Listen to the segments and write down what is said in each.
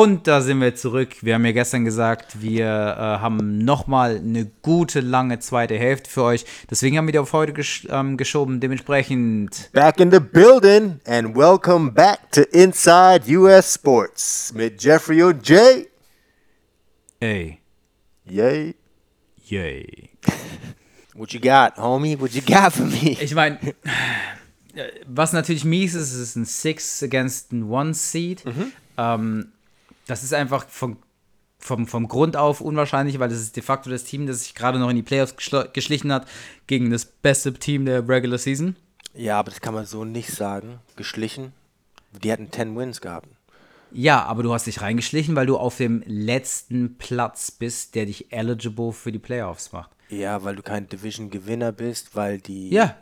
Und da sind wir zurück. Wir haben ja gestern gesagt, wir äh, haben nochmal eine gute, lange zweite Hälfte für euch. Deswegen haben wir die auf heute gesch ähm, geschoben. Dementsprechend. Back in the building and welcome back to Inside US Sports mit Jeffrey und Jay. Ey. Yay. Yay. What you got, homie? What you got for me? Ich meine, was natürlich mies ist, ist ein Six against ein One Seed. Ähm, das ist einfach vom, vom, vom Grund auf unwahrscheinlich, weil das ist de facto das Team, das sich gerade noch in die Playoffs geschl- geschlichen hat gegen das beste Team der Regular Season. Ja, aber das kann man so nicht sagen. Geschlichen. Die hatten 10 Wins gehabt. Ja, aber du hast dich reingeschlichen, weil du auf dem letzten Platz bist, der dich eligible für die Playoffs macht. Ja, weil du kein Division-Gewinner bist, weil die. Ja,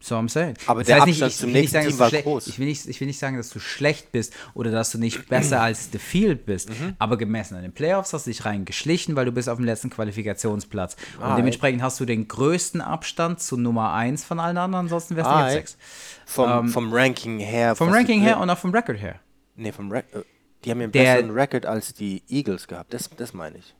so I'm saying. Aber Das der heißt nicht, Abstand ich zum will nicht nächsten sagen, Team dass du war groß. Ich will, nicht, ich will nicht sagen, dass du schlecht bist oder dass du nicht besser als The Field bist, Mhm. aber gemessen an den Playoffs hast du dich reingeschlichen, weil du bist auf dem letzten Qualifikationsplatz. Und Ah, dementsprechend hast du den größten Abstand zu Nummer 1 von allen anderen, ansonsten wärst du Ah, jetzt ey. 6. Vom, vom Ranking her. Vom Ranking her und auch vom Record her. Nee, vom Re äh, Die haben ja einen Der- besseren Record als die Eagles gehabt. Das, das meine ich.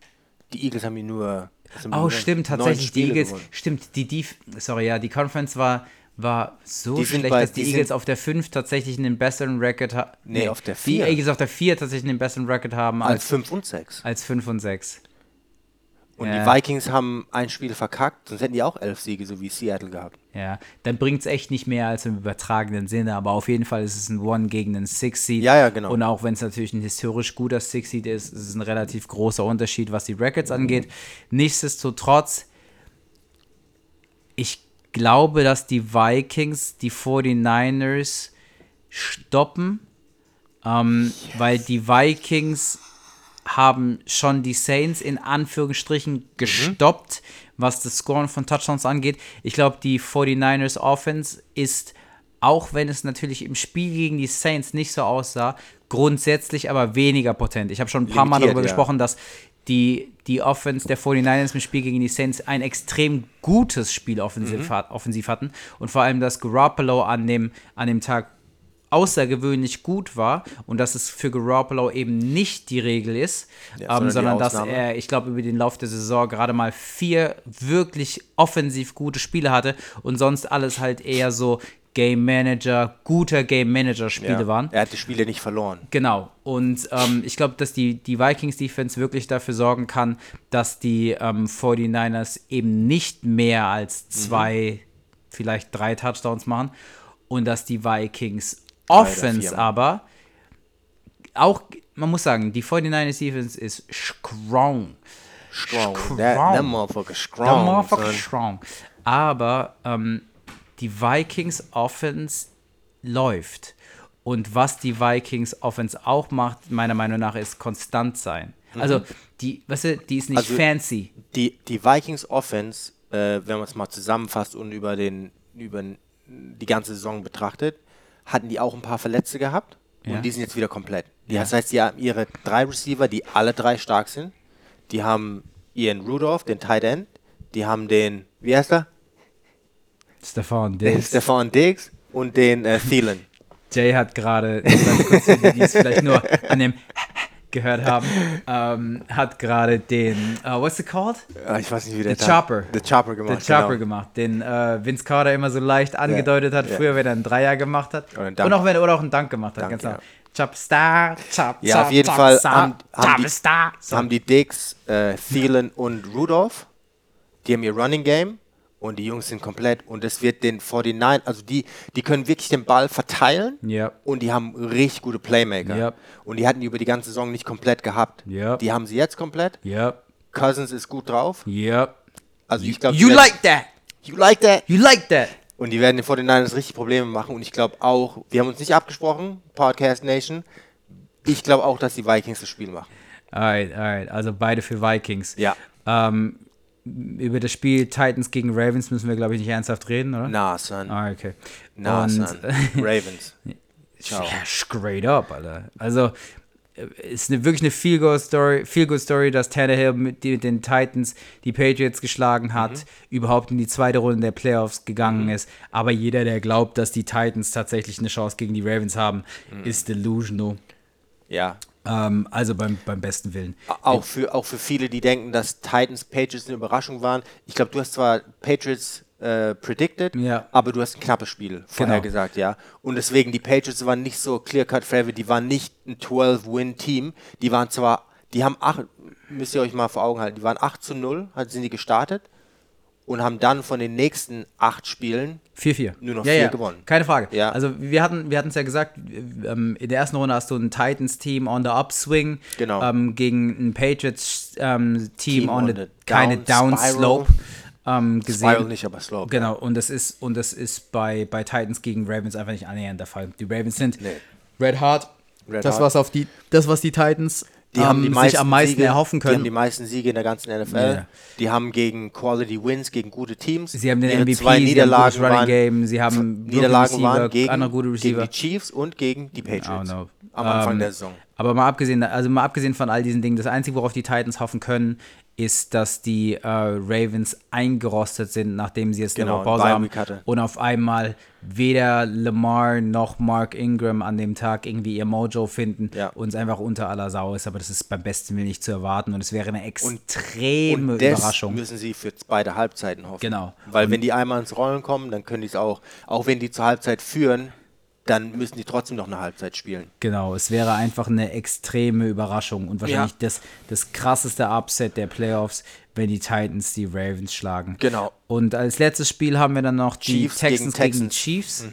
Die Eagles haben die nur. Oh, nur stimmt, tatsächlich. Die Eagles, gewonnen. stimmt, die, die, sorry, ja, die Conference war, war so Die schlecht, bei- dass die, die Eagles auf der 5 tatsächlich einen besseren Record haben. Nee, auf der Die vier. Eagles auf der 4 tatsächlich einen besseren Record haben Als als, 5 und 6. als 5 und 6. Und Ja. die Vikings haben ein Spiel verkackt, sonst hätten die auch elf Siege, so wie Seattle gehabt. Ja, dann bringt es echt nicht mehr als im übertragenen Sinne, aber auf jeden Fall ist es ein One gegen einen Six Seed. Ja, ja, genau. Und auch wenn es natürlich ein historisch guter Six Seed ist, ist es ein relativ großer Unterschied, was die Records angeht. Nichtsdestotrotz, ich glaube, dass die Vikings die 49ers stoppen, ähm, weil die Vikings haben schon die Saints in Anführungsstrichen gestoppt, was das Scoren von Touchdowns angeht. Ich glaube, die 49ers Offense ist, auch wenn es natürlich im Spiel gegen die Saints nicht so aussah, grundsätzlich aber weniger potent. Ich habe schon ein paar Mal Limitiert, darüber ja. gesprochen, dass die, die Offense der 49ers im Spiel gegen die Saints ein extrem gutes Spiel offensiv, Mhm. hat, offensiv hatten und vor allem, dass Garoppolo an dem, an dem Tag außergewöhnlich gut war und dass es für Garoppolo eben nicht die Regel ist, Ja, ähm, sondern sondern dass er, ich glaube, über den Lauf der Saison gerade mal vier wirklich offensiv gute Spiele hatte und sonst alles halt eher so Game Manager, guter Game Manager Spiele Ja. waren. Er hat die Spiele nicht verloren. Genau. Und ähm, ich glaube, dass die, die Vikings-Defense wirklich dafür sorgen kann, dass die ähm, 49ers eben nicht mehr als zwei, vielleicht drei Touchdowns machen. Und dass die Vikings Offense aber auch, man muss sagen, die 49ers Defense ist strong. Strong. Strong. That, that motherfucker strong. Der motherfucker strong. Aber ähm, die Vikings Offense läuft. Und was die Vikings Offense auch macht, meiner Meinung nach, ist konstant sein. Also, die, weißt du, die ist nicht Also- fancy. Die, die Vikings Offense, äh, wenn man es mal zusammenfasst und über, den, über die ganze Saison betrachtet, hatten die auch ein paar Verletzte gehabt. Ja. Und die sind jetzt wieder komplett. Ja. Das heißt, die haben ihre drei Receiver, die alle drei stark sind. Die haben Ian Rudolph, den Tight End. Die haben den, wie heißt er? Stefan Den Diggs. Stefan Diggs und den äh, Thielen. Jay hat gerade, die, es vielleicht nur an dem gehört haben, ähm, hat gerade den, uh, what's it called? Ah, ich weiß nicht, wie der The Chopper. The Chopper gemacht. Den Chopper genau. gemacht, den äh, Vince Carter immer so leicht angedeutet hat, ja. früher, wenn er einen Dreier gemacht hat. Oder Und auch wenn oder auch einen Dank gemacht hat, Dunk, ganz genau. ja. Chop Star, Chop, Ja, Chop, auf jeden Chop Fall Star, haben- haben die- Star. So. haben die Diggs, äh, Thielen und Rudolph, die haben ihr Running Game und die Jungs sind komplett und es wird den 49, also die, die können wirklich den Ball verteilen Ja. und die haben richtig gute Playmaker. Ja. Und die hatten die über die ganze Saison nicht komplett gehabt. Ja. Die haben sie jetzt komplett. Yep, Cousins ist gut drauf. yep. Also ich glaube, You like that. you like that. You like that. Und die werden den 49ers richtig Probleme machen und ich glaube auch, wir haben uns nicht abgesprochen, Podcast Nation. Ich glaube auch, dass die Vikings das Spiel machen. Alright, alright. Also beide für Vikings. Ja. Ähm, über das Spiel Titans gegen Ravens müssen wir, glaube ich, nicht ernsthaft reden, oder? Na, son. Ah, okay. Na, Und- son. Ravens. Ciao. Ja, straight up, Alter. Also, äh, ist eine, wirklich eine Feel-Good-Story, Feel Story, dass Tannehill mit, mit den Titans die Patriots geschlagen hat, Mhm. überhaupt in die zweite Runde der Playoffs gegangen ist. Aber jeder, der glaubt, dass die Titans tatsächlich eine Chance gegen die Ravens haben, Mhm. ist delusional. Ja. Ähm, also beim, beim besten Willen. Auch für, auch für viele, die denken, dass Titans Patriots eine Überraschung waren. Ich glaube, du hast zwar Patriots äh, predicted, Ja. aber du hast ein knappes Spiel vorher Genau. gesagt, ja. Und deswegen, die Patriots waren nicht so clear-cut favorite, die waren nicht ein 12-Win-Team. Die waren zwar, die haben acht, müsst ihr euch mal vor Augen halten, die waren 8 zu 0, hat- sind die gestartet und haben dann von den nächsten acht Spielen 4-4. Nur noch ja, vier ja. gewonnen. Keine Frage. Ja. Also wir hatten wir es ja gesagt, ähm, in der ersten Runde hast du ein Titans-Team on the upswing Genau. ähm, gegen ein Patriots-Team ähm, on, on the, the keine down Downslope ähm, gesehen. Spiral nicht, aber Slope. Genau, und das ist, und das ist bei, bei Titans gegen Ravens einfach nicht annähernd der Fall. Die Ravens sind Nee. Red Hard. Red das, hard. was auf die, das, was die Titans Die haben die ähm, meisten sich am meisten Siege, erhoffen Die haben können. die meisten Siege in der ganzen NFL. Ja. Die haben gegen Quality Wins, gegen gute Teams. Sie haben den Ihre MVP, zwei sie haben Niederlagen Running waren, Game, sie haben Niederlagen Rookie waren Receiver, gegen, andere gute gegen Receiver. die Chiefs und gegen die Patriots. Am Anfang Ähm, der Saison. Aber mal abgesehen, also mal abgesehen von all diesen Dingen, das Einzige, worauf die Titans hoffen können, ist, dass die äh, Ravens eingerostet sind, nachdem sie jetzt Genau, Pause haben und auf einmal weder Lamar noch Mark Ingram an dem Tag irgendwie ihr Mojo finden Ja. und es einfach unter aller Sau ist. Aber das ist beim besten Willen nicht zu erwarten und es wäre eine extreme Und das Überraschung. müssen sie für beide Halbzeiten hoffen. Genau. Weil wenn die einmal ins Rollen kommen, dann können die es auch, auch wenn die zur Halbzeit führen, dann müssen die trotzdem noch eine Halbzeit spielen. Genau, es wäre einfach eine extreme Überraschung und wahrscheinlich Ja. das, das krasseste Upset der Playoffs, wenn die Titans die Ravens schlagen. Genau. Und als letztes Spiel haben wir dann noch die Chiefs Texans gegen gegen, die Texans. Mhm. Chiefs.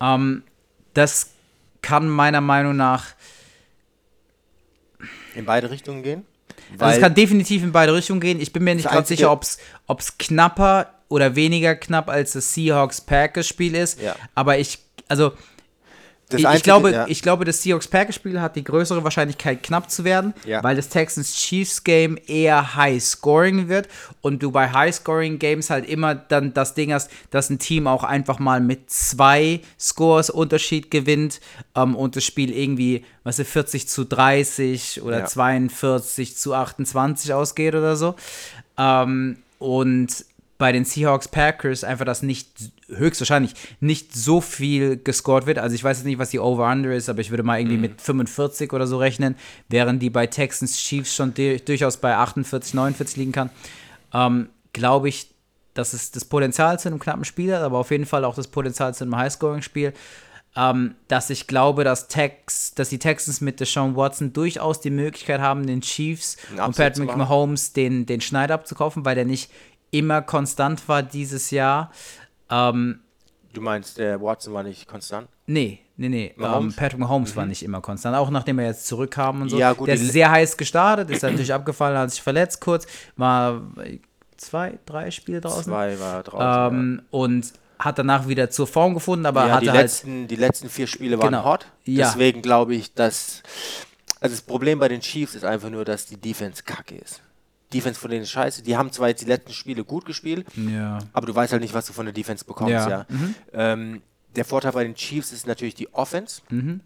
Ähm, das kann meiner Meinung nach, In beide Richtungen gehen. also es kann definitiv in beide Richtungen gehen. Ich bin mir nicht einzige- sicher, ob es knapper oder weniger knapp als das Seahawks-Packers-Spiel ist. Ja. Aber ich, also das ich, Einzige- glaube, ja. ich glaube, das Seahawks-Packers-Spiel hat die größere Wahrscheinlichkeit, knapp zu werden, Ja. weil das Texans-Chiefs-Game eher High-Scoring wird und du bei High-Scoring-Games halt immer dann das Ding hast, dass ein Team auch einfach mal mit zwei Scores Unterschied gewinnt ähm, und das Spiel irgendwie, was weißt du, 40 zu 30 oder Ja. 42 zu 28 ausgeht oder so. Ähm, und bei den Seahawks Packers einfach, dass nicht höchstwahrscheinlich nicht so viel gescored wird. Also ich weiß jetzt nicht, was die Over-Under ist, aber ich würde mal Mhm. irgendwie mit 45 oder so rechnen, während die bei Texans Chiefs schon du- durchaus bei 48, 49 liegen kann. Ähm, Glaube ich, dass es das Potenzial zu einem knappen Spiel hat, aber auf jeden Fall auch das Potenzial zu einem High-Scoring-Spiel. Ähm, dass ich glaube, dass, Tex, dass die Texans mit Deshaun Watson durchaus die Möglichkeit haben, den Chiefs und Patrick. Mahomes den, den Schneid abzukaufen, weil der nicht immer konstant war dieses Jahr. Ähm, Du meinst, der Watson war nicht konstant? nee, nee, nee. Ähm, Mahomes? Patrick Mahomes war nicht immer konstant, auch nachdem er jetzt zurückkam und so. Ja, gut, der ist sehr heiß gestartet, ist natürlich abgefallen, hat sich verletzt kurz, war äh, zwei, drei Spiele draußen. Zwei war draußen. Ähm, Und hat danach wieder zur Form gefunden, aber ja, ja hatte die, halt. letzten, die letzten vier Spiele waren Genau. hot. Ja. Deswegen glaube ich, dass. Also das Problem bei den Chiefs ist einfach nur, dass die Defense kacke ist. Defense von denen ist scheiße. Die haben zwar jetzt die letzten Spiele gut gespielt, Ja. aber du weißt halt nicht, was du von der Defense bekommst, Ja. ja. Ähm, der Vorteil bei den Chiefs ist natürlich die Offense. Mhm.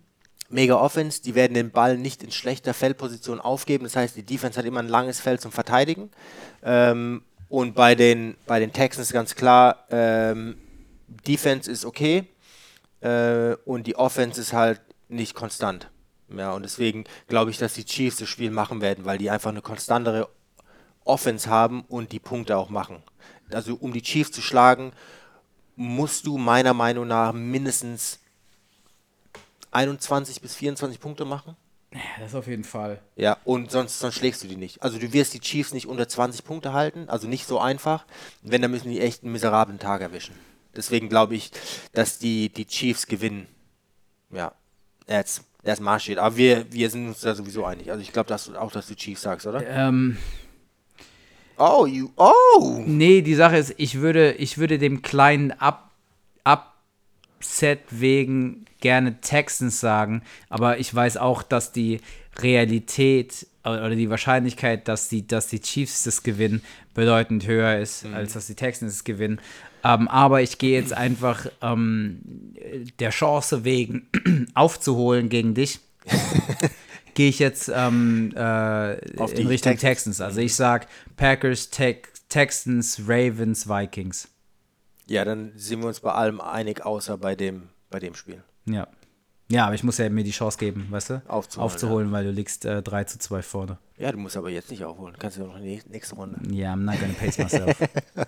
Mega Offense, die werden den Ball nicht in schlechter Feldposition aufgeben. Das heißt, die Defense hat immer ein langes Feld zum Verteidigen. Ähm, und bei den, bei den Texans ganz klar, ähm, Defense ist okay äh, und die Offense ist halt nicht konstant. Ja, und deswegen glaube ich, dass die Chiefs das Spiel machen werden, weil die einfach eine konstantere Offense haben und die Punkte auch machen. Also um die Chiefs zu schlagen, musst du meiner Meinung nach mindestens 21 bis 24 Punkte machen. ja, das auf jeden Fall. Ja, und sonst, sonst schlägst du die nicht. Also du wirst die Chiefs nicht unter 20 Punkte halten, also nicht so einfach. Wenn, dann müssen die echt einen miserablen Tag erwischen. Deswegen glaube ich, dass die, die Chiefs gewinnen. Ja, that's, that's my shit. Aber wir, wir sind uns da sowieso einig. Also ich glaube dass auch, dass du Chiefs sagst, oder? Ähm, Oh, you, oh! Nee, die Sache ist, ich würde, ich würde dem kleinen Up, Upset wegen gerne Texans sagen, aber ich weiß auch, dass die Realität oder die Wahrscheinlichkeit, dass die, dass die Chiefs das gewinnen, bedeutend höher ist, als dass die Texans es gewinnen. Ähm, aber ich gehe jetzt einfach ähm, der Chance wegen aufzuholen gegen dich. gehe ich jetzt ähm, äh, Auf die in Richtung Texans. Texans. Also ich sag Packers, Tex Texans, Ravens, Vikings. Ja, dann sind wir uns bei allem einig, außer bei dem, bei dem Spiel. Ja. Ja, aber ich muss ja mir die Chance geben, weißt du? Aufzuholen, Aufzuholen, weil du liegst äh, 3 zu 2 vorne. Ja, du musst aber jetzt nicht aufholen. Kannst du noch in die nächste Runde. Yeah, I'm not gonna pace myself.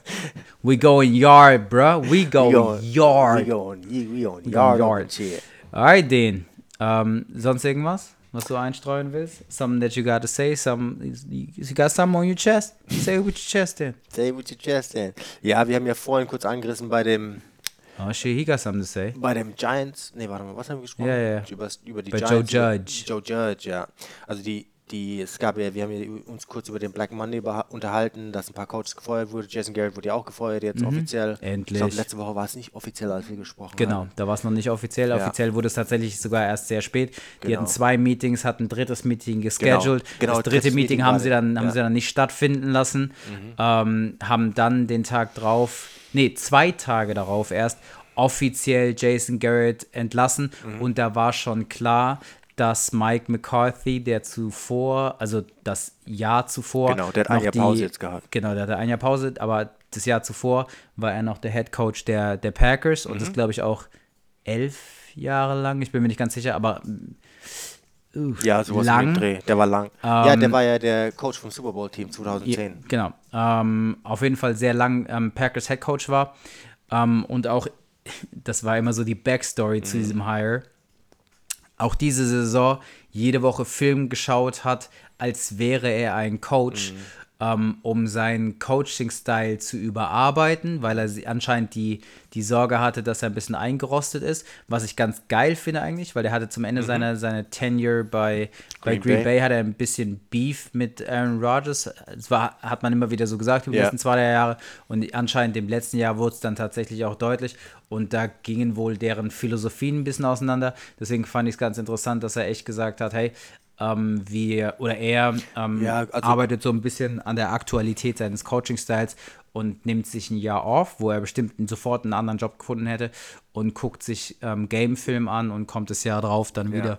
we going yard, bruh. We going going- yard. We going, we going We yard, going yard. shit. Alright, den. Ähm, sonst irgendwas, was du einstreuen willst? Something that you got to say? Some, you got something on your chest? Say it with your chest then. Say with your chest then. Ja, wir haben ja vorhin kurz angerissen bei dem Oh shit, he got something to say. bei dem Giants. Nee, warte mal, was haben wir gesprochen? Ja, ja, ja. Über, über die Bei Joe Giants. über- Judge. Joe Judge, ja. Also die, die, es gab ja, wir haben uns kurz über den Black Monday unterhalten, dass ein paar Coaches gefeuert wurden. Jason Garrett wurde ja auch gefeuert jetzt offiziell. Mhm. Endlich. Ich glaube, letzte Woche war es nicht offiziell, als wir gesprochen Genau, haben. da war es noch nicht offiziell. Ja. Offiziell wurde es tatsächlich sogar erst sehr spät. Die Genau. hatten zwei Meetings, hatten ein drittes Meeting gescheduled. genau, das dritte Meeting, Meeting haben sie dann haben ja. Mhm. sie dann nicht stattfinden lassen. Ähm, haben dann den Tag drauf, nee, zwei Tage darauf erst offiziell Jason Garrett entlassen Mhm. und da war schon klar, dass Mike McCarthy, der zuvor, also das Jahr zuvor, Genau, der hat ein Jahr Pause jetzt gehabt. Genau, der hatte ein Jahr Pause, aber das Jahr zuvor war er noch der Head Coach der, der Packers und Mhm. das glaube ich auch elf Jahre lang. Ich bin mir nicht ganz sicher, aber uh, Ja, sowas lang. im Dreh. Der war lang. ja, der Ähm, war ja der Coach vom Super Bowl Team 2010. Ja, genau. Ähm, auf jeden Fall sehr lang ähm, Packers Head Coach war. Ähm, und auch, das war immer so die Backstory zu diesem Hire. Auch diese Saison jede Woche Film geschaut hat, als wäre er ein Coach, ähm, um seinen Coaching-Style zu überarbeiten, weil er anscheinend die, die Sorge hatte, dass er ein bisschen eingerostet ist, was ich ganz geil finde eigentlich, weil er hatte zum Ende seiner, seiner Tenure bei, bei Green Green Bay. Bay hat er ein bisschen Beef mit Aaron Rodgers. Das war, hat man immer wieder so gesagt über die Ja. letzten zwei Jahre. Und anscheinend im letzten Jahr wurde es dann tatsächlich auch deutlich. Und da gingen wohl deren Philosophien ein bisschen auseinander. Deswegen fand ich es ganz interessant, dass er echt gesagt hat, hey, ähm, wir oder er ähm, Ja, also- arbeitet so ein bisschen an der Aktualität seines Coaching-Styles und nimmt sich ein Jahr off, wo er bestimmt sofort einen anderen Job gefunden hätte und guckt sich ähm, Game-Film an und kommt das Jahr drauf dann wieder.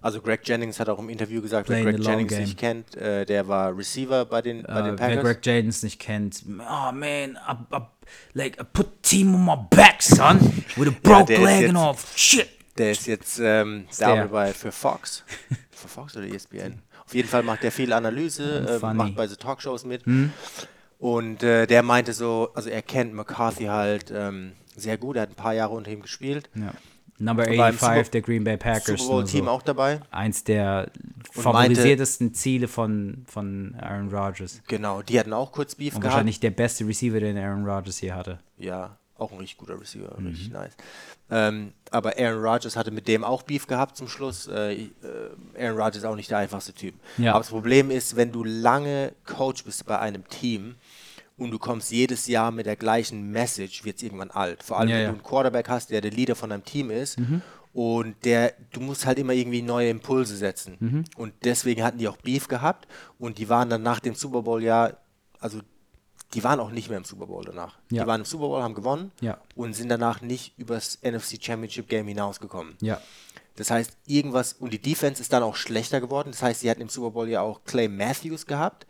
Also Greg Jennings hat auch im Interview gesagt, wer Greg Jennings game. nicht kennt, äh, der war Receiver bei den, bei den Äh, wer Packers. Greg Jennings nicht kennt, oh man, I, I, like I put team on my back, son, with a broke ist leg jetzt- and all. Shit. Der ist jetzt ähm, der? da bei für Fox. für Fox oder ESPN. Auf jeden Fall macht der viel Analyse, äh, macht bei so Talkshows mit. Und äh, der meinte so, also er kennt McCarthy halt ähm, sehr gut, er hat ein paar Jahre unter ihm gespielt. Ja. Number War im 85 Super- der Green Bay Packers. Super Bowl Team so. auch dabei. Eins der Und favorisiertesten Ziele von, von Aaron Rodgers. Genau, die hatten auch kurz Beef Und gehabt. wahrscheinlich der beste Receiver, den Aaron Rodgers hier hatte. Ja, auch ein richtig guter Receiver, Mhm. richtig nice. Ähm, aber Aaron Rodgers hatte mit dem auch Beef gehabt zum Schluss. Äh, äh, Aaron Rodgers ist auch nicht der einfachste Typ. Ja. Aber das Problem ist, wenn du lange Coach bist bei einem Team und du kommst jedes Jahr mit der gleichen Message, wird es irgendwann alt. Vor allem, Ja, wenn ja. Mhm. du einen Quarterback hast, der der Leader von einem Team ist. Und der, du musst halt immer irgendwie neue Impulse setzen. Mhm. Und deswegen hatten die auch Beef gehabt. Und die waren dann nach dem Super Bowl ja, also die waren auch nicht mehr im Super Bowl danach. Ja. Die waren im Super Bowl, haben gewonnen Ja. und sind danach nicht übers NFC Championship Game hinausgekommen. Ja. Das heißt, irgendwas, und die Defense ist dann auch schlechter geworden. Das heißt, sie hatten im Super Bowl ja auch Clay Matthews gehabt,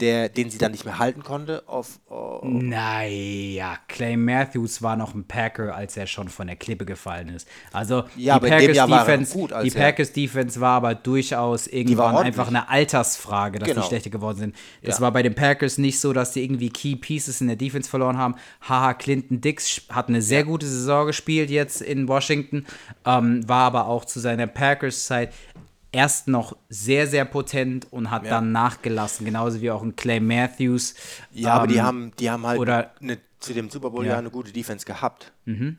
der, den sie dann nicht mehr halten konnte. Auf, oh, Naja, Clay Matthews war noch ein Packer, als er schon von der Klippe gefallen ist. Also Ja, die Packers er Defense, gut, die er- Packers Defense war aber durchaus irgendwann einfach eine Altersfrage, dass Genau. die schlechter geworden sind. Das Ja. war bei den Packers nicht so, dass die irgendwie Key Pieces in der Defense verloren haben. Haha, Clinton Dix hat eine sehr gute Saison gespielt jetzt in Washington, ähm, war aber auch zu seiner Packers-Zeit erst noch sehr, sehr potent und hat Ja. dann nachgelassen, genauso wie auch ein Clay Matthews. ja, aber die Ähm, haben, die haben halt oder- eine, zu dem Super Bowl Ja. Mhm. ja eine gute Defense gehabt.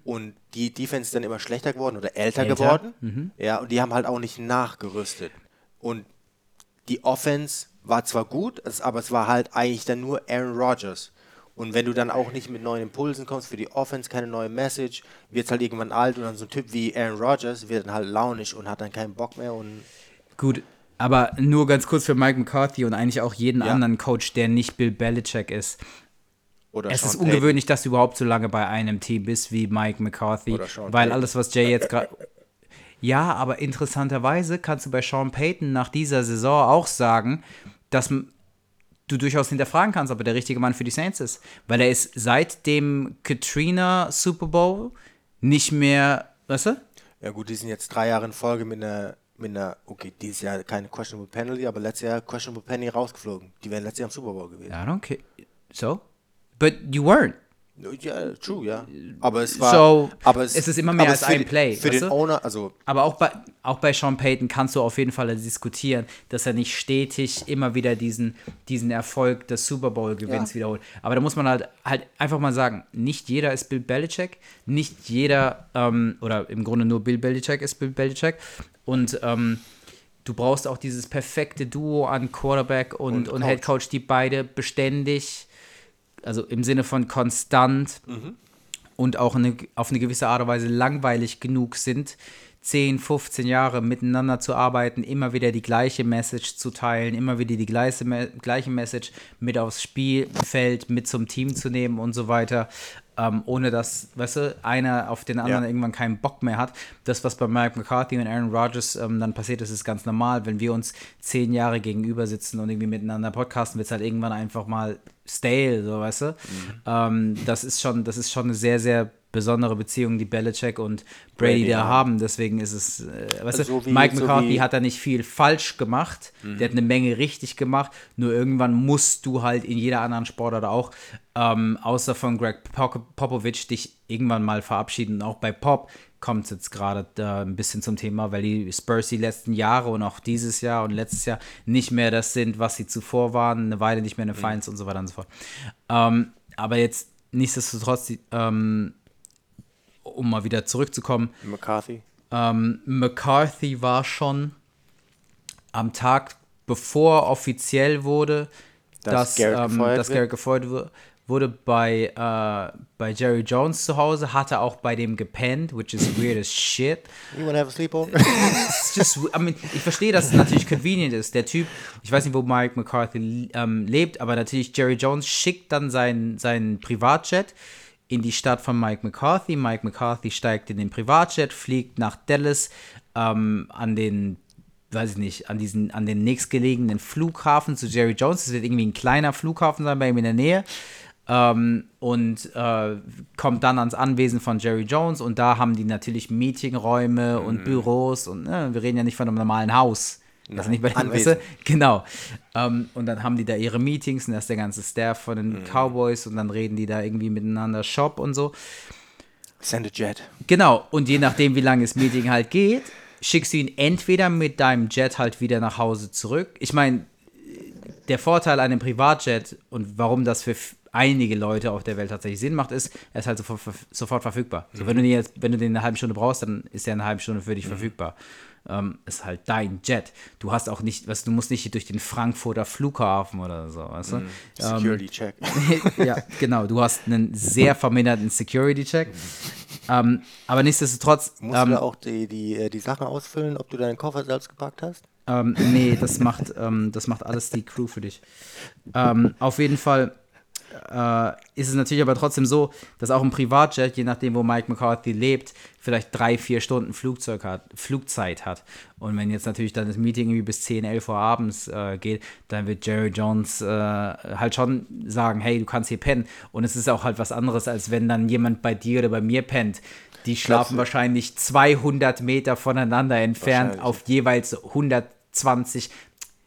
Und die Defense ist dann immer schlechter geworden oder älter, Älter, geworden. Mhm. Ja, und die haben halt auch nicht nachgerüstet. Und die Offense war zwar gut, aber es war halt eigentlich dann nur Aaron Rodgers. Und wenn du dann auch nicht mit neuen Impulsen kommst für die Offense, keine neue Message, wird es halt irgendwann alt und dann so ein Typ wie Aaron Rodgers wird dann halt launisch und hat dann keinen Bock mehr und Gut, aber nur ganz kurz für Mike McCarthy und eigentlich auch jeden Ja. anderen Coach, der nicht Bill Belichick ist. oder Es Sean ist Payton. ungewöhnlich, dass du überhaupt so lange bei einem Team bist wie Mike McCarthy, Oder Sean weil Payton. alles, was Jay jetzt gerade. Ja, aber interessanterweise kannst du bei Sean Payton nach dieser Saison auch sagen, dass du durchaus hinterfragen kannst, ob er der richtige Mann für die Saints ist. Weil er ist seit dem Katrina Super Bowl nicht mehr, weißt du? Ja gut, die sind jetzt drei Jahre in Folge mit einer, mit einer okay, dieses Jahr keine Questionable Penalty, aber letztes Jahr Questionable Penny rausgeflogen. Die wären letztes Jahr im Super Bowl gewesen. I don't care. So? But you weren't. Ja, true, ja. Aber es war. So, aber es ist immer mehr als ein Play, Für den du? Owner, also Aber auch bei, auch bei Sean Payton kannst du auf jeden Fall diskutieren, dass er nicht stetig immer wieder diesen, diesen Erfolg des Super Bowl-Gewinns Ja. wiederholt. Aber da muss man halt, halt einfach mal sagen, nicht jeder ist Bill Belichick, nicht jeder, ähm, oder im Grunde nur Bill Belichick ist Bill Belichick. Und ähm, du brauchst auch dieses perfekte Duo an Quarterback und, Und und. Head Coach, die beide beständig, also im Sinne von konstant, und auch eine, auf eine gewisse Art und Weise langweilig genug sind, 10, 15 Jahre miteinander zu arbeiten, immer wieder die gleiche Message zu teilen, immer wieder die gleiche, gleiche Message mit aufs Spielfeld, mit zum Team zu nehmen und so weiter, ähm, ohne dass, weißt du, einer auf den anderen Ja. irgendwann keinen Bock mehr hat. Das, was bei Mike McCarthy und Aaron Rodgers ähm, dann passiert ist, ist ganz normal. Wenn wir uns zehn Jahre gegenüber sitzen und irgendwie miteinander podcasten, wird es halt irgendwann einfach mal stale, so weißt du. Ähm, das ist schon, das ist schon eine sehr, sehr besondere Beziehung, die Belichick und Brady, Brady da haben. haben. Deswegen ist es, äh, weißt Also du, wie- Mike so McCarthy wie- hat da nicht viel falsch gemacht. Der hat eine Menge richtig gemacht. Nur irgendwann musst du halt in jeder anderen Sportart auch, ähm, außer von Greg Pop Popovich, dich irgendwann mal verabschieden. Und auch bei Pop kommt es jetzt gerade da ein bisschen zum Thema, weil die Spurs die letzten Jahre und auch dieses Jahr und letztes Jahr nicht mehr das sind, was sie zuvor waren, eine Weile nicht mehr in den Finals und so weiter und so fort. Ähm, aber jetzt nichtsdestotrotz, ähm, um mal wieder zurückzukommen, McCarthy. ähm, McCarthy war schon am Tag, bevor offiziell wurde, Dass dass, Garrett ähm, gefeuert dass? Garrett gefeuert wurde bei, äh, bei Jerry Jones zu Hause, hatte auch bei dem gepennt, which is weird as shit. You wanna have a sleepover? It's just, I mean, ich verstehe, dass es natürlich convenient ist. Der Typ, ich weiß nicht, wo Mike McCarthy ähm, lebt, aber natürlich Jerry Jones schickt dann seinen, seinen Privatjet in die Stadt von Mike McCarthy. Mike McCarthy steigt in den Privatjet, fliegt nach Dallas ähm, an den weiß ich nicht, an diesen, an den nächstgelegenen Flughafen zu Jerry Jones. Das wird irgendwie ein kleiner Flughafen sein bei ihm in der Nähe. Ähm, und äh, kommt dann ans Anwesen von Jerry Jones und da haben die natürlich Meetingräume und Büros und ne, wir reden ja nicht von einem normalen Haus. Das ist nicht bei den, weißt du? Anwesen. Genau. Ähm, und dann haben die da ihre Meetings und da ist der ganze Staff von den Cowboys und dann reden die da irgendwie miteinander Shop und so. Send a jet. Genau, und je nachdem, wie lange das Meeting halt geht, schickst du ihn entweder mit deinem Jet halt wieder nach Hause zurück. Ich meine, der Vorteil an dem Privatjet und warum das für einige Leute auf der Welt tatsächlich Sinn macht, ist, er ist halt sofort, sofort verfügbar. So, wenn, du den jetzt, wenn du den eine halbe Stunde brauchst, dann ist er eine halbe Stunde für dich verfügbar. Ähm, ist halt dein Jet. Du hast auch nicht, was du musst nicht durch den Frankfurter Flughafen oder so, weißt du? Ähm, Security check. ja, genau. Du hast einen sehr verminderten Security-Check. Ähm, aber nichtsdestotrotz, Musst ähm, du da auch die, die, äh, die Sachen ausfüllen, ob du deinen Koffer selbst gepackt hast? ähm, nee, das macht, ähm, das macht alles die Crew für dich. Ähm, auf jeden Fall äh, ist es natürlich aber trotzdem so, dass auch ein Privatjet, je nachdem, wo Mike McCarthy lebt, vielleicht drei, vier Stunden Flugzeug hat, Flugzeit hat. Und wenn jetzt natürlich dann das Meeting irgendwie bis 10, 11 Uhr abends äh, geht, dann wird Jerry Jones äh, halt schon sagen, hey, du kannst hier pennen. Und es ist auch halt was anderes, als wenn dann jemand bei dir oder bei mir pennt. Die schlafen du? wahrscheinlich 200 Meter voneinander entfernt auf jeweils 120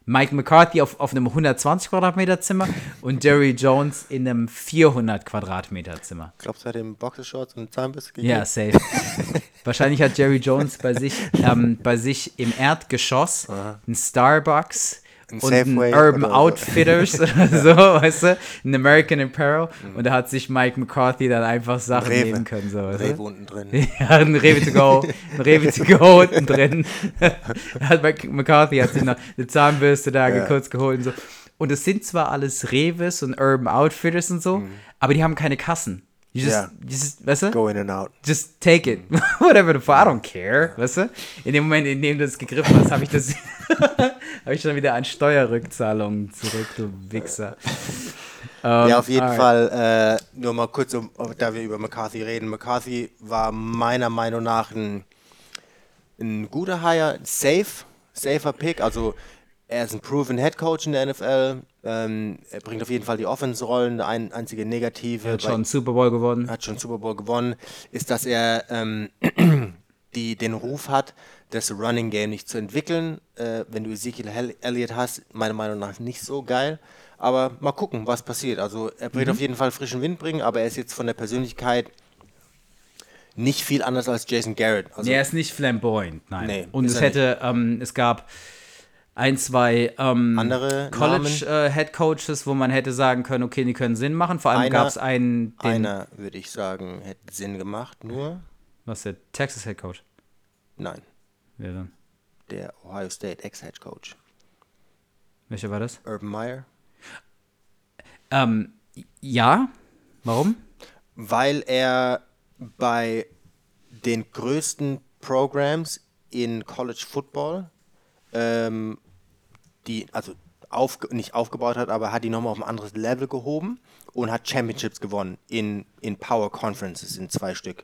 Mike McCarthy auf, auf einem 120 Quadratmeter Zimmer und Jerry Jones in einem 400 Quadratmeter Zimmer. Glaubst du, er hat ihm Boxershorts und Zahnbürste gegeben? Ja, safe. Wahrscheinlich hat Jerry Jones bei sich, ähm, bei sich im Erdgeschoss ein Starbucks Ein und ein Safeway Urban oder. Outfitters oder so, weißt du, ein American Apparel und da hat sich Mike McCarthy dann einfach Sachen Rewe. nehmen können. So, weißt du? Rewe unten drin. Ja, ein Rewe to go, ein Rewe to go unten drin. hat Mc- McCarthy hat sich noch eine Zahnbürste da Ja. kurz geholt und so. Und es sind zwar alles Reves und Urban Outfitters und so, aber die haben keine Kassen. You just, you just, weißt du? Go in and out. Just take it. Whatever the fuck, I don't care, weißt du? In dem Moment, in dem du das gegriffen hast, habe ich das, habe ich schon wieder an Steuerrückzahlungen zurück, du Wichser. Ähm, ja, auf jeden alright. Fall, äh, nur mal kurz, um, da wir über McCarthy reden. McCarthy war meiner Meinung nach ein, ein guter Hire, ein safe, safer Pick. Also er ist ein proven Head Coach in der NFL. Ähm, er bringt auf jeden Fall die Offense-Rollen. Der ein, einzige Negative, Hat bei- schon Super Bowl gewonnen. hat schon Super Bowl gewonnen, ist, dass er ähm, die den Ruf hat, das Running Game nicht zu entwickeln. Äh, wenn du Ezekiel Elliott hast, meiner Meinung nach nicht so geil. Aber mal gucken, was passiert. Also er wird auf jeden Fall frischen Wind bringen, aber er ist jetzt von der Persönlichkeit nicht viel anders als Jason Garrett. Also Nee, er ist nicht flamboyant, nein. Nee, und es er hätte, ähm, es gab ein, zwei ähm, Andere College äh, Head Coaches, wo man hätte sagen können, okay, die können Sinn machen. Vor allem gab es einen, den, einer, würde ich sagen, hätte Sinn gemacht, nur was der Texas Head Coach. nein, Wer dann? der Ohio State Ex-Head Coach. Welcher war das? Urban Meyer. Ähm, ja. Warum? weil er bei den größten Programs in College Football, ähm, die, also auf, nicht aufgebaut hat, aber hat die nochmal auf ein anderes Level gehoben und hat Championships gewonnen in, in Power Conferences in zwei Stück.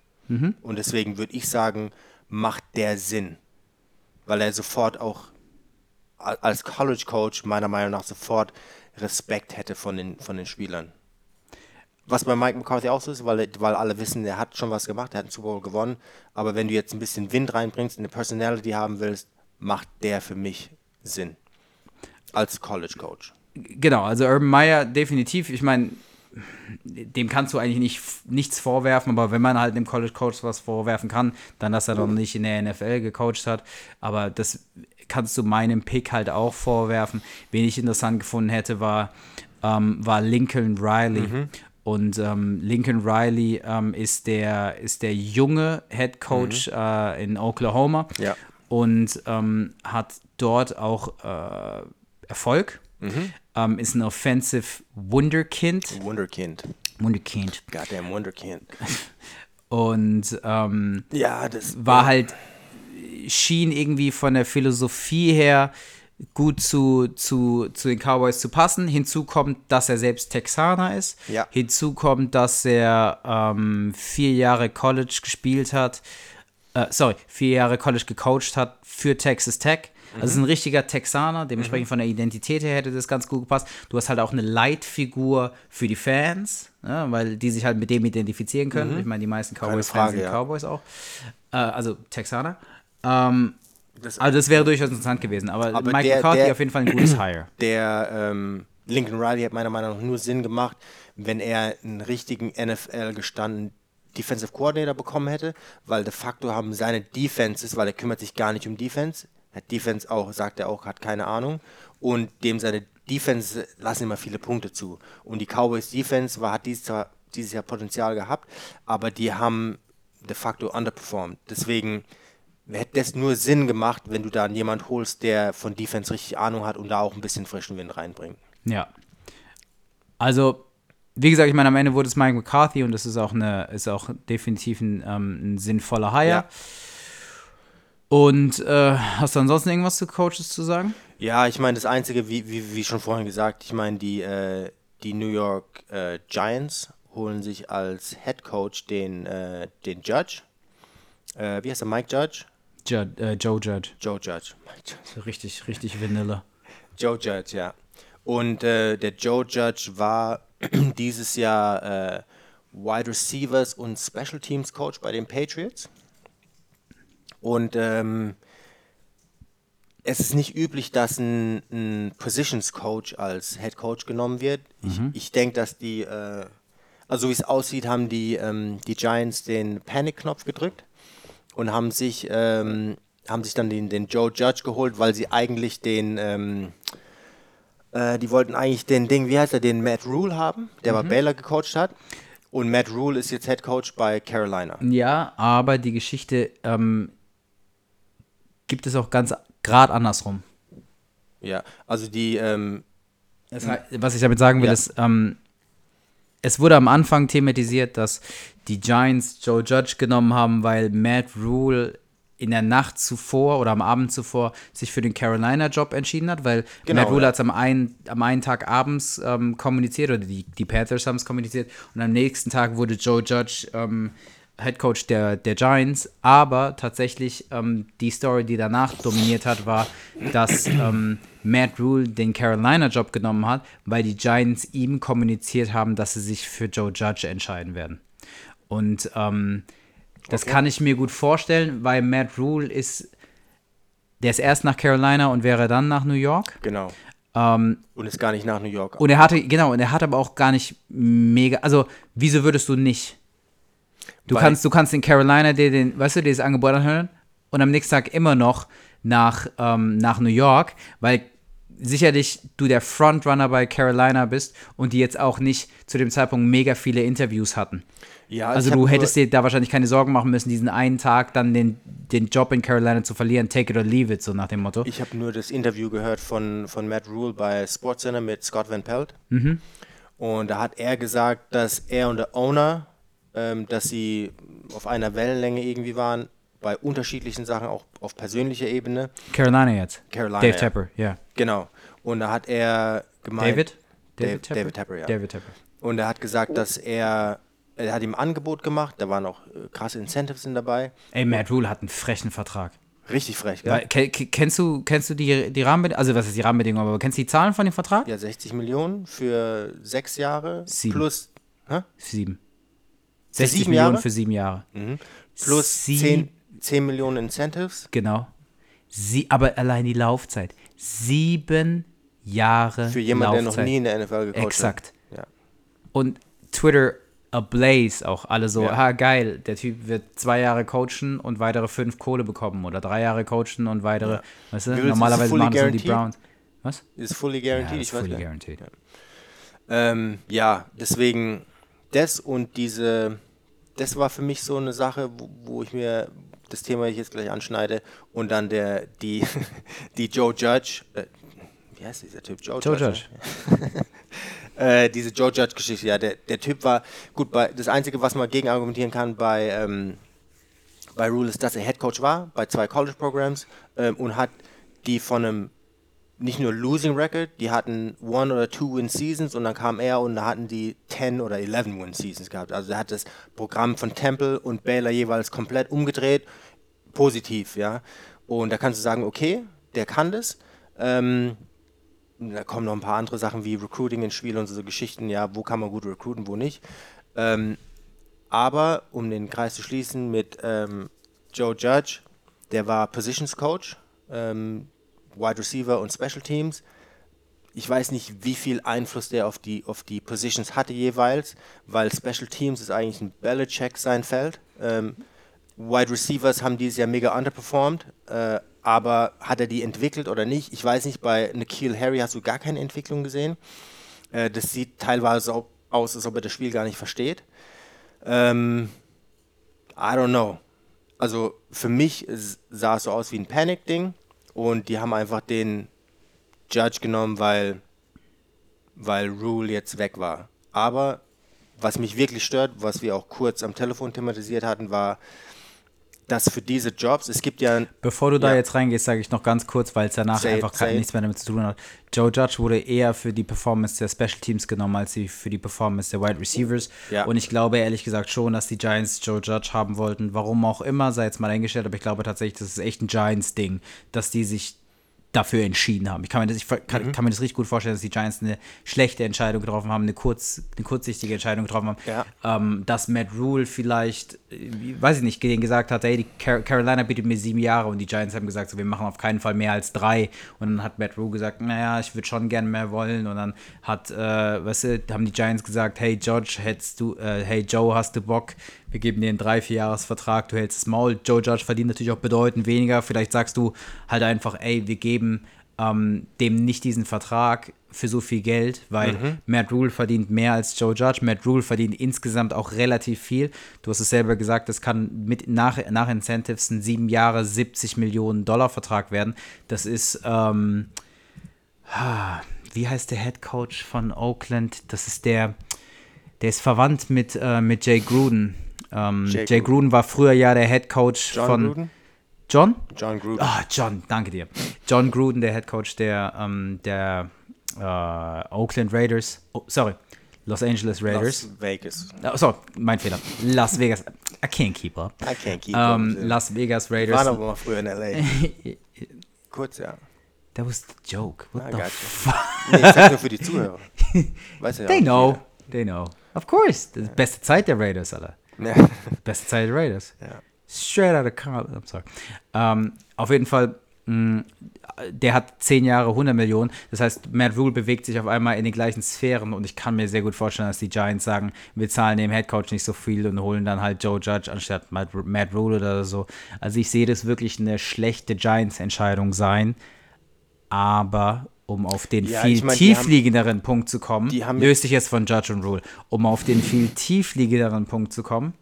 Und deswegen würde ich sagen, macht der Sinn, weil er sofort auch als College Coach meiner Meinung nach sofort Respekt hätte von den, von den Spielern. Was bei Mike McCarthy auch so ist, weil, weil alle wissen, er hat schon was gemacht, er hat einen Super Bowl gewonnen. Aber wenn du jetzt ein bisschen Wind reinbringst, eine Personality haben willst, macht der für mich Sinn. Als College Coach. Genau, also Urban Meyer definitiv. Ich meine, dem kannst du eigentlich nicht, nichts vorwerfen, aber wenn man halt dem College Coach was vorwerfen kann, dann, dass er noch nicht in der NFL gecoacht hat. Aber das kannst du meinem Pick halt auch vorwerfen. Wen ich interessant gefunden hätte, war, ähm, war Lincoln Riley. Und ähm, Lincoln Riley ähm, ist, der, ist der junge Head Coach äh, in Oklahoma Ja. und ähm, hat dort auch äh, Erfolg. Ähm, ist ein Offensive Wunderkind. Wunderkind. Wunderkind. Goddamn Wunderkind. Und ähm, Ja, das war halt, schien irgendwie von der Philosophie her gut zu, zu, zu den Cowboys zu passen. Hinzu kommt, dass er selbst Texaner ist. Ja. Hinzu kommt, dass er ähm, vier Jahre College gespielt hat. Äh, sorry, vier Jahre College gecoacht hat für Texas Tech. Also ist ein richtiger Texaner, dementsprechend von der Identität her hätte das ganz gut gepasst. Du hast halt auch eine Leitfigur für die Fans, ja, weil die sich halt mit dem identifizieren können. Ich meine, die meisten Cowboys-Fans sind ja. Cowboys auch. Äh, also Texaner. Ähm, Das- also das wäre durchaus interessant gewesen. Aber, Aber Mike der- McCarthy der- auf jeden Fall ein gutes Hire. der ähm, Lincoln Riley hat meiner Meinung nach nur Sinn gemacht, wenn er einen richtigen NFL gestandenen Defensive Coordinator bekommen hätte, weil de facto haben seine Defenses, weil er kümmert sich gar nicht um Defense, hat Defense auch, sagt er auch, hat keine Ahnung und dem seine Defense lassen immer viele Punkte zu und die Cowboys Defense war, hat dieses Jahr, dieses Jahr Potenzial gehabt, aber die haben de facto underperformed. Deswegen hätte das nur Sinn gemacht, wenn du da jemand holst, der von Defense richtig Ahnung hat und da auch ein bisschen frischen Wind reinbringt. Ja. Also, wie gesagt, ich meine, am Ende wurde es Mike McCarthy und das ist auch eine, ist auch definitiv ein, ähm, ein sinnvoller Hire. Ja. Und äh, hast du ansonsten irgendwas zu Coaches zu sagen? Ja, ich meine, das Einzige, wie, wie, wie schon vorhin gesagt, ich meine, die, äh, die New York äh, Giants holen sich als Head Coach den, äh, den Judge. Äh, wie heißt der? Mike Judge? Judd, äh, Joe Judge. Joe Judge. Judge. Richtig, richtig Vanilla. Joe Judge, ja. Und der Joe Judge war dieses Jahr Wide Receivers und Special Teams Coach bei den Patriots. Und ähm, es ist nicht üblich, dass ein, ein Positions Coach als Head Coach genommen wird. Ich, ich denke, dass die, äh, also so wie es aussieht, haben die, ähm, die Giants den Panic-Knopf gedrückt und haben sich, ähm, haben sich dann den, den Joe Judge geholt, weil sie eigentlich den, ähm, äh, die wollten eigentlich den Ding, wie heißt er, den Matt Rule haben, der bei Baylor gecoacht hat. Und Matt Rule ist jetzt Head Coach bei Carolina. Ja, aber die Geschichte ähm, gibt es auch ganz gerade andersrum. Ja, also die, ähm, Das was ich damit sagen will, Ja. ist, ähm, es wurde am Anfang thematisiert, dass die Giants Joe Judge genommen haben, weil Matt Rule in der Nacht zuvor oder am Abend zuvor sich für den Carolina-Job entschieden hat, weil Genau, Matt Rule ja. hat es am einen, am einen Tag abends ähm, kommuniziert oder die, die Panthers haben es kommuniziert und am nächsten Tag wurde Joe Judge ähm, Head Coach der, der Giants, aber tatsächlich ähm, die Story, die danach dominiert hat, war, dass ähm, Matt Rule den Carolina-Job genommen hat, weil die Giants ihm kommuniziert haben, dass sie sich für Joe Judge entscheiden werden. Und ähm, Das Okay. kann ich mir gut vorstellen, weil Matt Rule ist, der ist erst nach Carolina und wäre dann nach New York. Genau. Ähm, Und ist gar nicht nach New York. und er hatte, genau, und er hat aber auch gar nicht mega, also wieso würdest du nicht? Du Weil- kannst, du kannst in Carolina dir den, weißt du, dieses Angebot anhören und am nächsten Tag immer noch nach, ähm, nach New York, weil sicherlich du der Frontrunner bei Carolina bist und die jetzt auch nicht zu dem Zeitpunkt mega viele Interviews hatten. ja, Also du hättest dir da wahrscheinlich keine Sorgen machen müssen, diesen einen Tag dann den, den Job in Carolina zu verlieren, take it or leave it, so nach dem Motto. Ich habe nur das Interview gehört von, von Matt Rule bei SportsCenter mit Scott Van Pelt. Mhm. Und da hat er gesagt, dass er und der Owner, ähm, dass sie auf einer Wellenlänge irgendwie waren, bei unterschiedlichen Sachen, auch auf persönlicher Ebene. Carolina jetzt. Carolina, Dave ja. Tepper, ja. Genau. Und da hat er gemeint. David? David, David Tepper, ja. David Tepper. Und er hat gesagt, dass er, er hat ihm ein Angebot gemacht, da waren auch äh, krasse Incentives sind dabei. Ey, Matt Rule hat einen frechen Vertrag. Richtig frech, gell? Ke- ke- kennst du, kennst du die, die Rahmenbedingungen, also was ist die Rahmenbedingungen, aber kennst du die Zahlen von dem Vertrag? Ja, 60 Millionen für sechs Jahre Sieben. plus, hä? Sieben. 60 sieben Millionen Jahre? für sieben Jahre. plus Sie- 10, 10 Millionen Incentives Genau. Sie, aber allein die Laufzeit. Sieben Jahre für jemanden, der noch Laufzeit. nie in der NFL gecoacht Exakt. hat. Ja. Und Twitter ablaze auch alle so, Ja. ah geil, der Typ wird zwei Jahre coachen und weitere fünf Kohle bekommen oder drei Jahre coachen und weitere, weißt du, ist normalerweise machen das die? Browns. Was? Ist fully Ja, guaranteed, ich ist weiß fully nicht. guaranteed. Ähm, ja, deswegen das und diese, das war für mich so eine Sache, wo, wo ich mir das Thema ich jetzt gleich anschneide und dann der, die, die Joe Judge, äh, wie heißt dieser Typ? Joe, Joe Judge. ne? äh, diese Joe Judge-Geschichte, ja, der, der Typ war, gut, bei, das Einzige, was man gegen argumentieren kann bei, ähm, bei Rule ist, dass er Head Coach war bei zwei College-Programs ähm, und hat die von einem nicht nur Losing Record, die hatten One oder Two Win Seasons und dann kam er und da hatten die 10 oder 11 Win Seasons gehabt. Also er hat das Programm von Temple und Baylor jeweils komplett umgedreht, positiv, ja. Und da kannst du sagen, okay, der kann das. Ähm, da kommen noch ein paar andere Sachen wie Recruiting ins Spiel und so Geschichten, ja, wo kann man gut recruiten, wo nicht. Ähm, aber um den Kreis zu schließen mit ähm, Joe Judge, der war Positions Coach, ähm, Wide Receiver und Special Teams. Ich weiß nicht, wie viel Einfluss der auf die, auf die Positions hatte jeweils, weil Special Teams ist eigentlich ein Belichick sein Feld. Ähm, Wide Receivers haben dieses Jahr mega underperformed, äh, aber hat er die entwickelt oder nicht? Ich weiß nicht, bei Nikhil Harry hast du gar keine Entwicklung gesehen. Äh, das sieht teilweise au- aus, als ob er das Spiel gar nicht versteht. Ähm, I don't know. Also für mich sah es so aus wie ein Panic-Ding und die haben einfach den Judge genommen, weil, weil Rule jetzt weg war. Aber was mich wirklich stört, was wir auch kurz am Telefon thematisiert hatten, war, dass für diese Jobs, es gibt ja, Bevor du da Ja. jetzt reingehst, sage ich noch ganz kurz, weil es danach Say einfach say nichts mehr damit zu tun hat. Joe Judge wurde eher für die Performance der Special Teams genommen, als sie für die Performance der Wide Receivers. Ja. Und ich glaube ehrlich gesagt schon, dass die Giants Joe Judge haben wollten. Warum auch immer, sei jetzt mal eingestellt, aber ich glaube tatsächlich, das ist echt ein Giants-Ding, dass die sich dafür entschieden haben. Ich kann mir das, ich kann, Mhm. kann mir das richtig gut vorstellen, dass die Giants eine schlechte Entscheidung getroffen haben, eine, kurz, eine kurzsichtige Entscheidung getroffen haben. Ja. Ähm, dass Matt Rule vielleicht, äh, weiß ich nicht, denen gesagt hat, hey, die Car Carolina bietet mir sieben Jahre und die Giants haben gesagt, so, wir machen auf keinen Fall mehr als drei. Und dann hat Matt Rule gesagt, naja, ich würde schon gern mehr wollen. Und dann hat, äh, weißt du, haben die Giants gesagt, hey George, hättest du, äh, hey Joe, hast du Bock? Wir geben dir einen drei, vier Jahresvertrag, du hältst das Maul. Joe Judge verdient natürlich auch bedeutend weniger. Vielleicht sagst du halt einfach, ey, wir geben ähm, dem nicht diesen Vertrag für so viel Geld, weil Matt Rule verdient mehr als Joe Judge. Matt Rule verdient insgesamt auch relativ viel. Du hast es selber gesagt, das kann mit nach, nach Incentives ein sieben Jahre 70 Millionen Dollar Vertrag werden. Das ist, ähm, wie heißt der Head Coach von Oakland? Das ist der, der ist verwandt mit, äh, mit Jay Gruden. Ähm, Jay Jay, Gruden war früher ja der Head Coach John von Gruden? John? John Gruden. Ah, John, danke dir. John Gruden, der Head Coach der, ähm, der äh, Oakland Raiders. Oh, sorry, Los Angeles Raiders. Las Vegas. Oh, sorry, mein Fehler. Las Vegas. I can't keep up. I can't keep Ähm, up. Las Vegas Raiders. aber mal früher in L.A. Kurz, ja. That was the joke. What I the fuck? Nee, ich sag nur für die Zuhörer. Weiß ja They know. jeder. They know. Of course. Das ist beste Zeit der Raiders, Alter. Ja. Beste Zeit der Raiders. Ja. Straight out of college. I'm sorry. Ähm, auf jeden Fall, mh, der hat 10 Jahre 100 Millionen. Das heißt, Matt Rule bewegt sich auf einmal in den gleichen Sphären und ich kann mir sehr gut vorstellen, dass die Giants sagen, wir zahlen dem Headcoach nicht so viel und holen dann halt Joe Judge anstatt Matt, Matt Rule oder so. Also ich sehe das wirklich eine schlechte Giants-Entscheidung sein. Aber um auf den Ja, viel ich mein, die haben- tiefliegenderen Punkt zu kommen, haben- löst sich jetzt von Judge und Rule, um auf den viel tiefliegenderen Punkt zu kommen.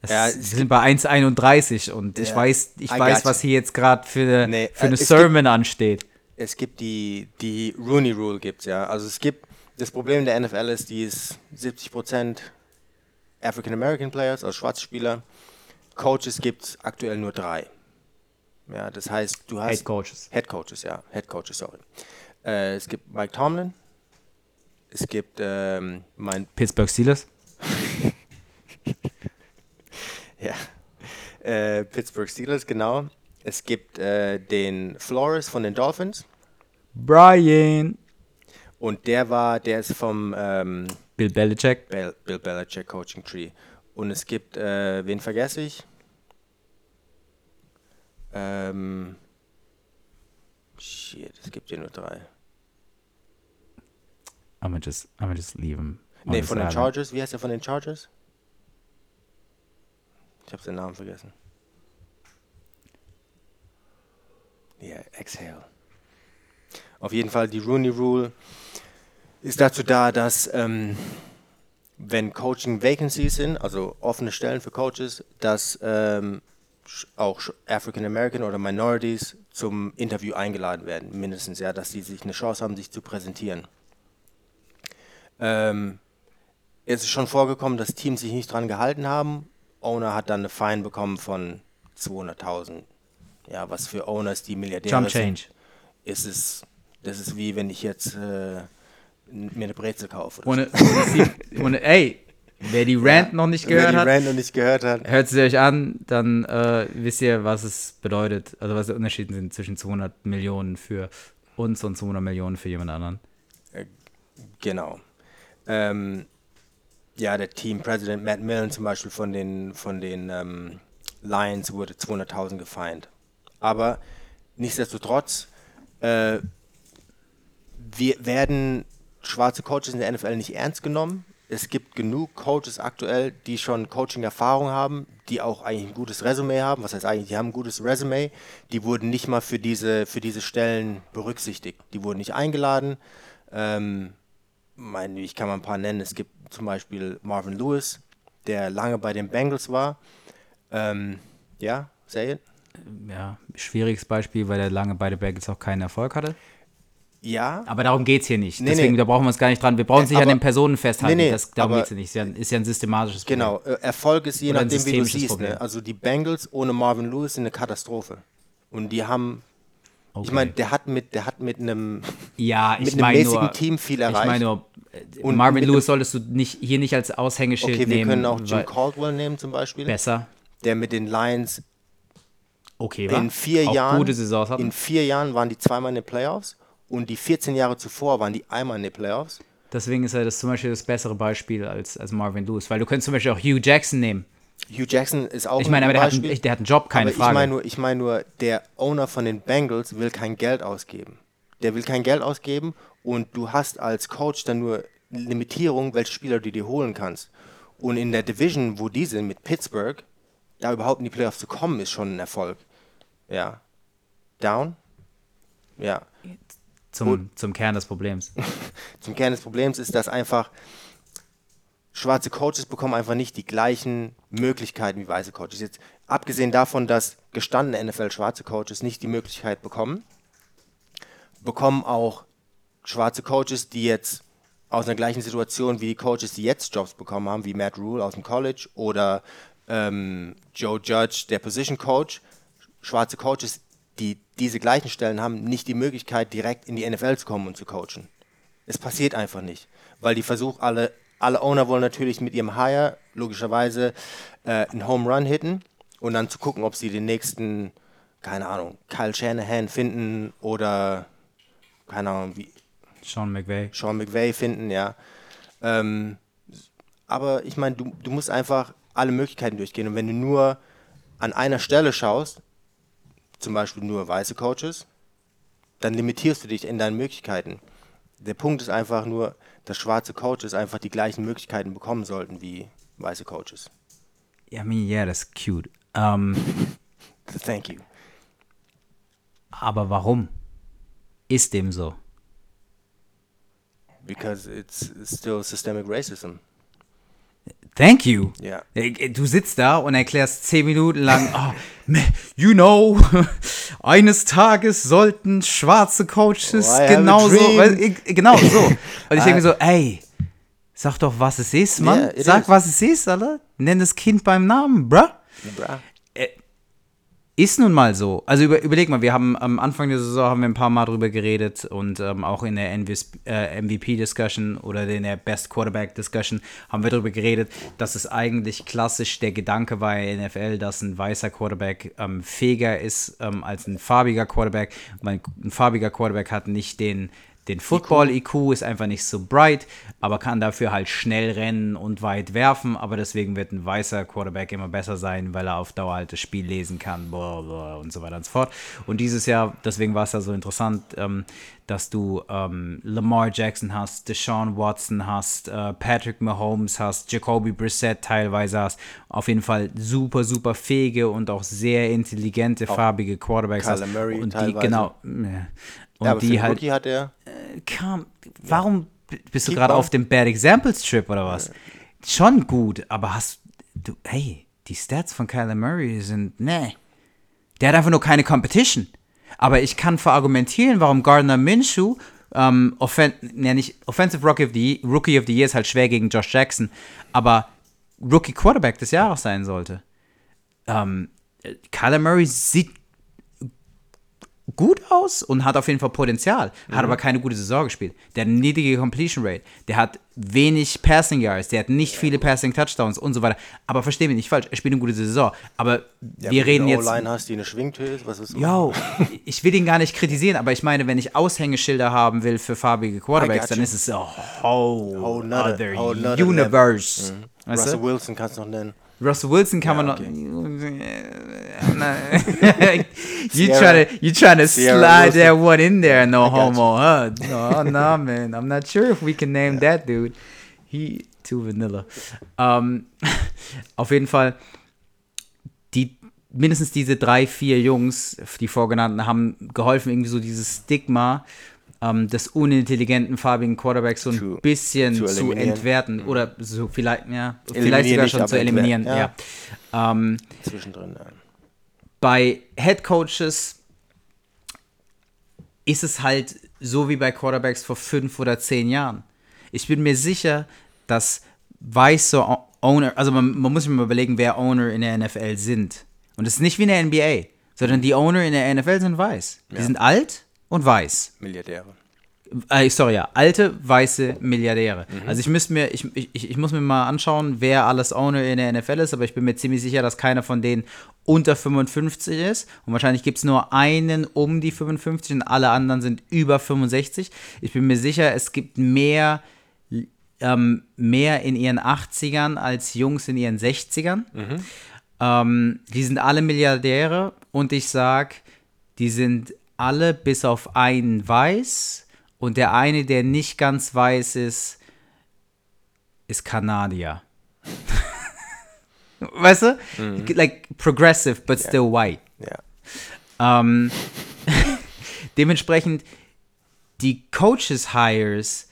Es, Ja, wir es sind bei 1,31 und ich Ja, weiß, ich I weiß, was hier jetzt gerade für eine, Nee, für eine es Sermon ansteht. es gibt die, die Rooney Rule gibt's ja. Also es gibt, das Problem der NFL ist, die ist 70% African American Players, also schwarze Spieler. Coaches gibt's aktuell nur drei. Ja, das heißt, du hast Head Coaches. Head Coaches, ja, Head Coaches, sorry. Äh, es gibt Mike Tomlin, es gibt ähm, mein Pittsburgh Steelers. Ja. Äh, Pittsburgh Steelers, genau. Es gibt äh, den Flores von den Dolphins Brian. und der war, der ist vom ähm, Bill Belichick. Bill, Bill Belichick Coaching Tree. Und es gibt, äh, wen vergesse ich? Ähm, shit, es gibt hier nur drei. I'm gonna just, I'm gonna just leave him. this von den. Chargers. Wie heißt der von den Chargers? Ich habe den Namen vergessen. Ja, exhale. Auf jeden Fall, die Rooney Rule ist dazu da, dass ähm, wenn Coaching Vacancies sind, also offene Stellen für Coaches, dass ähm, auch African American oder Minorities zum Interview eingeladen werden, mindestens ja, dass sie sich eine Chance haben, sich zu präsentieren. Ähm, es ist schon vorgekommen, dass Teams sich nicht dran gehalten haben. Owner hat dann eine Fine bekommen von 200.000. Ja, was für Owners, die Milliardäre Jump sind, Change. ist es, das ist wie wenn ich jetzt äh, mir eine Brezel kaufe. oder ohne, sie- ohne, ey, wer die Rant noch nicht gehört hat, Rand noch nicht gehört hat. hört sie euch an, dann äh, wisst ihr, was es bedeutet. Also was die Unterschiede sind zwischen 200 Millionen für uns und 200 Millionen für jemand anderen. Genau. Ähm, ja, der Team President Matt Millen zum Beispiel von den, von den ähm, Lions wurde 200.000 gefeind. Aber nichtsdestotrotz, äh, wir werden schwarze Coaches in der NFL nicht ernst genommen. Es gibt genug Coaches aktuell, die schon Coaching-Erfahrung haben, die auch eigentlich ein gutes Resümee haben. Was heißt eigentlich, die haben ein gutes Resümee. Die wurden nicht mal für diese, für diese Stellen berücksichtigt. Die wurden nicht eingeladen. Ähm, mein, ich kann mal ein paar nennen. Es gibt zum Beispiel Marvin Lewis, der lange bei den Bengals war. Ähm, ja, say it. Ja, schwieriges Beispiel, weil er lange bei den Bengals auch keinen Erfolg hatte. Ja, Aber darum geht es hier nicht. Nee, Deswegen, nee. da brauchen wir uns gar nicht dran. Wir brauchen Äh, sich an aber- den Personen festhalten. Nee, nee, das, darum geht es ja nicht. Ist ja, ist ja ein systematisches Problem. genau. Äh, Erfolg ist je nachdem, wie du siehst. Ne? Also die Bengals ohne Marvin Lewis sind eine Katastrophe. Und die haben, Okay. ich meine, der hat mit, der hat mit einem, ja, mit ich einem mäßigen nur, Team viel ich erreicht. meine nur, äh, Und Marvin mit Lewis solltest du nicht, hier nicht als Aushängeschild okay, wir nehmen. können auch Jim Caldwell nehmen zum Beispiel, Besser. der mit den Lions Okay, in vier Jahren, gute Saisons hatten. in vier Jahren waren die zweimal in den Playoffs und die 14 Jahre zuvor waren die einmal in den Playoffs. Deswegen ist er das zum Beispiel das bessere Beispiel als, als Marvin Lewis. Weil du könntest zum Beispiel auch Hugh Jackson nehmen. Hugh Jackson ist auch Ich meine, aber der hat, einen, der hat einen Job, keine aber Frage. Ich meine nur, ich meine nur, der Owner von den Bengals will kein Geld ausgeben. Der will kein Geld ausgeben und du hast als Coach dann nur Limitierung, welche Spieler du dir holen kannst. Und in der Division, wo die sind, mit Pittsburgh, da überhaupt in die Playoffs zu kommen, ist schon ein Erfolg. Ja. Down? Ja. Zum, zum Kern des Problems. Zum Kern des Problems ist, dass einfach schwarze Coaches bekommen einfach nicht die gleichen Möglichkeiten wie weiße Coaches. Jetzt abgesehen davon, dass gestandene NFL-schwarze Coaches nicht die Möglichkeit bekommen, bekommen auch schwarze Coaches, die jetzt aus einer gleichen Situation wie die Coaches, die jetzt Jobs bekommen haben, wie Matt Rule aus dem College oder ähm, Joe Judge, der Position Coach, schwarze Coaches, die diese gleichen Stellen haben, nicht die Möglichkeit, direkt in die NFL zu kommen und zu coachen. Es passiert einfach nicht, weil die versuchen, alle, alle Owner wollen natürlich mit ihrem Hire logischerweise äh, einen Home Run hitten und dann zu gucken, ob sie den nächsten, keine Ahnung, Kyle Shanahan finden oder, keine Ahnung, wie, Sean McVay. Sean McVay finden, ja. Ähm, aber ich meine, du, du musst einfach alle Möglichkeiten durchgehen. Und wenn du nur an einer Stelle schaust, zum Beispiel nur weiße Coaches, dann limitierst du dich in deinen Möglichkeiten. Der Punkt ist einfach nur, dass schwarze Coaches einfach die gleichen Möglichkeiten bekommen sollten wie weiße Coaches. I mean, yeah, that's cute. Ähm, Thank you. aber warum ist dem so? Because it's still systemic racism. Thank you. Ja. Äh, Du sitzt da und erklärst zehn Minuten lang, oh, you know, eines Tages sollten schwarze Coaches Oh, genauso, äh, genau so. Und ich denke mir so, ey, sag doch, was es ist, Mann. Yeah, sag, is. was es ist, Alter. Nenn das Kind beim Namen, bruh. Bra. Ist nun mal so. Also über, überleg mal, wir haben am Anfang der Saison haben wir ein paar Mal drüber geredet und ähm, auch in der äh, MVP-Discussion oder in der Best Quarterback-Discussion haben wir darüber geredet, dass es eigentlich klassisch der Gedanke war in der NFL, dass ein weißer Quarterback ähm, fähiger ist ähm, als ein farbiger Quarterback. Weil ein farbiger Quarterback hat nicht den den Football-IQ ist einfach nicht so bright, aber kann dafür halt schnell rennen und weit werfen. Aber deswegen wird ein weißer Quarterback immer besser sein, weil er auf Dauer halt das Spiel lesen kann blah, und so weiter und so fort. Und dieses Jahr, deswegen war es ja so interessant, ähm, dass du ähm, Lamar Jackson hast, Deshaun Watson hast, äh, Patrick Mahomes hast, Jacoby Brissett teilweise hast. Auf jeden Fall super, super fähige und auch sehr intelligente, farbige Quarterbacks Kyler hast. Murray und die, teilweise. genau. Ja. Und Ja, aber die halt Rookie hat er kam, warum b- bist du gerade auf dem Bad Examples Trip oder was? Schon gut, aber hast du, hey, die Stats von Kyler Murray sind, ne. Der hat einfach nur keine Competition. Aber ich kann verargumentieren, warum Gardner Minshew, ähm, offen, ne, nicht Offensive Rookie of, the, Rookie of the Year ist halt schwer gegen Josh Jackson, aber Rookie Quarterback des Jahres sein sollte. Ähm, Kyler Murray sieht gut aus und hat auf jeden Fall Potenzial, hat aber keine gute Saison gespielt. Der hat eine niedrige Completion Rate, der hat wenig Passing Yards, der hat nicht viele Passing Touchdowns und so weiter. Aber versteh mich nicht falsch, er spielt eine gute Saison. Aber wir reden jetzt. Line hast, die eine Schwingtür ist, was ist Yo, ich will ihn gar nicht kritisieren, aber ich meine, wenn ich Aushängeschilder haben will für farbige Quarterbacks, dann ist es a whole, Whole other whole universe. Mhm. Russell? Wilson kannst du noch nennen. Russell Wilson kann Ja, man okay. noch. you trying to you trying to Sierra slide that Wilson. one in there, no homo, huh? No, no, man. I'm not sure if we can name that dude. He too vanilla. Ähm, auf jeden Fall, die mindestens diese drei, vier Jungs, die vorgenannten, haben geholfen, irgendwie so dieses Stigma ähm, des unintelligenten farbigen Quarterbacks so ein Zu- bisschen zu zu, eliminieren. Mhm. entwerten oder so vielleicht, ja, vielleicht sogar schon zu eliminieren. entwerten, Ja. Ähm, Zwischendrin. Ja. bei Head Coaches ist es halt so wie bei Quarterbacks vor fünf oder zehn Jahren. Ich bin mir sicher, dass weiße Owner, also man, man muss sich mal überlegen, wer Owner in der NFL sind. Und es ist nicht wie in der NBA, sondern die Owner in der NFL sind weiß. Die Ja. sind alt und weiß. Milliardäre. Äh, sorry, ja, alte weiße Milliardäre. Also ich müsste mir, ich, ich, ich muss mir mal anschauen, wer alles Owner in der NFL ist, aber ich bin mir ziemlich sicher, dass keiner von denen unter 55 ist. Und wahrscheinlich gibt es nur einen um die 55 und alle anderen sind über 65. Ich bin mir sicher, es gibt mehr, ähm, mehr in ihren 80ern als Jungs in ihren 60ern. Ähm, die sind alle Milliardäre und ich sag, die sind alle bis auf einen weiß und der eine, der nicht ganz weiß ist, ist Kanadier. weißt du? Like progressive, but still white. Ja. Ähm, dementsprechend, die Coaches-Hires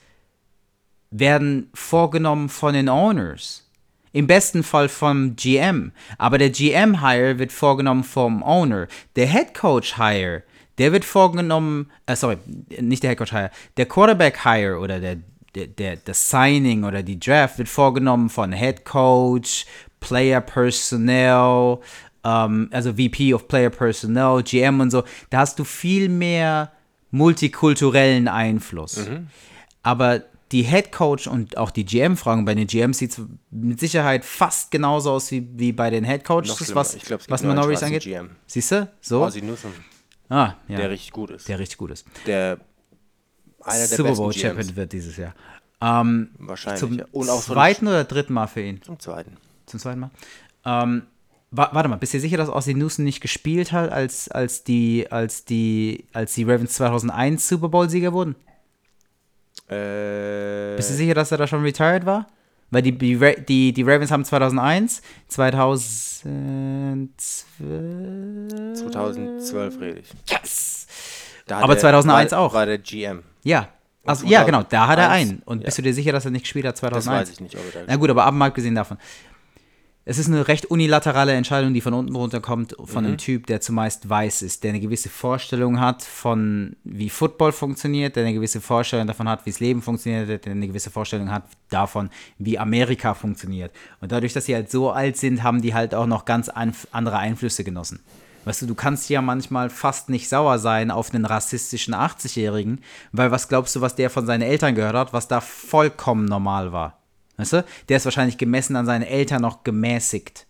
werden vorgenommen von den Owners. Im besten Fall vom GM. Aber der GM-Hire wird vorgenommen vom Owner. Der Head Coach-Hire, der wird vorgenommen, äh, sorry, nicht der Head Coach-Hire, der Quarterback-Hire oder der, der, der, das Signing oder die Draft wird vorgenommen von Head Coach, Player Personnel, ähm, also VP of Player Personnel, GM und so. Da hast du viel mehr multikulturellen Einfluss. Aber die Head Coach und auch die GM-Fragen, bei den GMs sieht es mit Sicherheit fast genauso aus wie, wie bei den Head Coaches, was, glaub, was schwarzen angeht. Siehst du? So? Newsome, ah, ja. der richtig gut ist. der richtig gut ist. Der einer der Super besten Bowl GMs. Champion wird dieses Jahr. Ähm, Wahrscheinlich. zum ja. Und auch zweiten oder dritten Mal für ihn? zum zweiten. Zum zweiten Mal. Ähm, wa warte mal, bist du sicher, dass Ozzy Newsom nicht gespielt hat, als, als, die, als, die, als die Ravens 2001 Super Bowl-Sieger wurden? Äh, Bist du sicher, dass er da schon retired war? Weil die, die, die, Ravens haben 2001, 2012. 2012 rede ich. Yes! Aber er- 2001 war, auch. War der GM. Ja. Also, ja, 2001, genau, da hat er einen. Und bist ja. du dir sicher, dass er nicht gespielt hat Das 2001? weiß ich nicht, ob er da Na gut, aber ab mal abgesehen davon. Es ist eine recht unilaterale Entscheidung, die von unten runterkommt, von Mhm. einem Typ, der zumeist weiß ist, der eine gewisse Vorstellung hat von, wie Football funktioniert, der eine gewisse Vorstellung davon hat, wie das Leben funktioniert, der eine gewisse Vorstellung hat davon, wie Amerika funktioniert. Und dadurch, dass sie halt so alt sind, haben die halt auch noch ganz andere Einflüsse genossen. Weißt du, du kannst ja manchmal fast nicht sauer sein auf einen rassistischen 80-Jährigen, weil was glaubst du, was der von seinen Eltern gehört hat, was da vollkommen normal war? Weißt du? Der ist wahrscheinlich gemessen an seinen Eltern noch gemäßigt.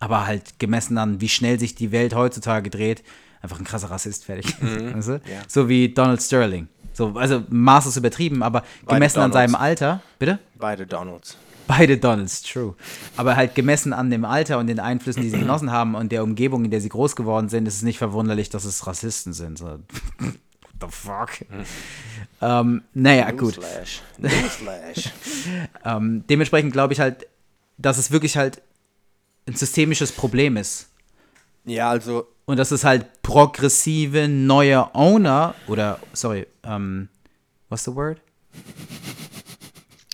Aber halt gemessen an, wie schnell sich die Welt heutzutage dreht, einfach ein krasser Rassist, fertig. Weißt du? ja. So wie Donald Sterling. So, also maßlos übertrieben, aber gemessen an Donalds. seinem Alter, bitte? Beide Donalds. Beide Donalds, true. Aber halt gemessen an dem Alter und den Einflüssen, die sie genossen haben und der Umgebung, in der sie groß geworden sind, ist es nicht verwunderlich, dass es Rassisten sind. So, the fuck? ähm, naja, gut. Newsflash. Ähm, dementsprechend glaube ich halt, dass es wirklich halt ein systemisches Problem ist. ja, also Und dass es halt progressive neue Owner oder, sorry, ähm, what's the word?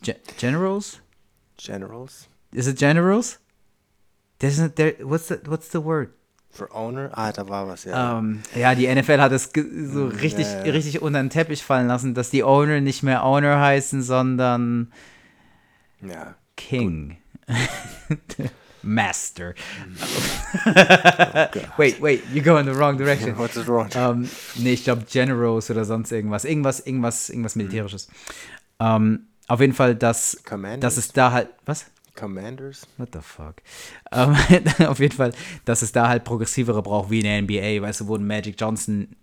Ge Generals? Generals Is it generals? There's not there. What's the What's the word? For Owner. Ah, da war was, ja. Ähm, ja, die NFL hat es so richtig, ja, ja. richtig unter den Teppich fallen lassen, dass die Owner nicht mehr Owner heißen, sondern ja. King. Master. wait, wait, you go in the wrong direction. What's wrong? Ähm, nee, ich glaube Generals oder sonst irgendwas. Irgendwas, irgendwas, irgendwas Militärisches. Ähm, auf jeden Fall, dass, Commanders? dass es da halt. Was? Commanders? What the fuck? Ähm, auf jeden Fall, dass es da halt progressivere braucht wie in der NBA, weißt du, wo ein Magic Johnson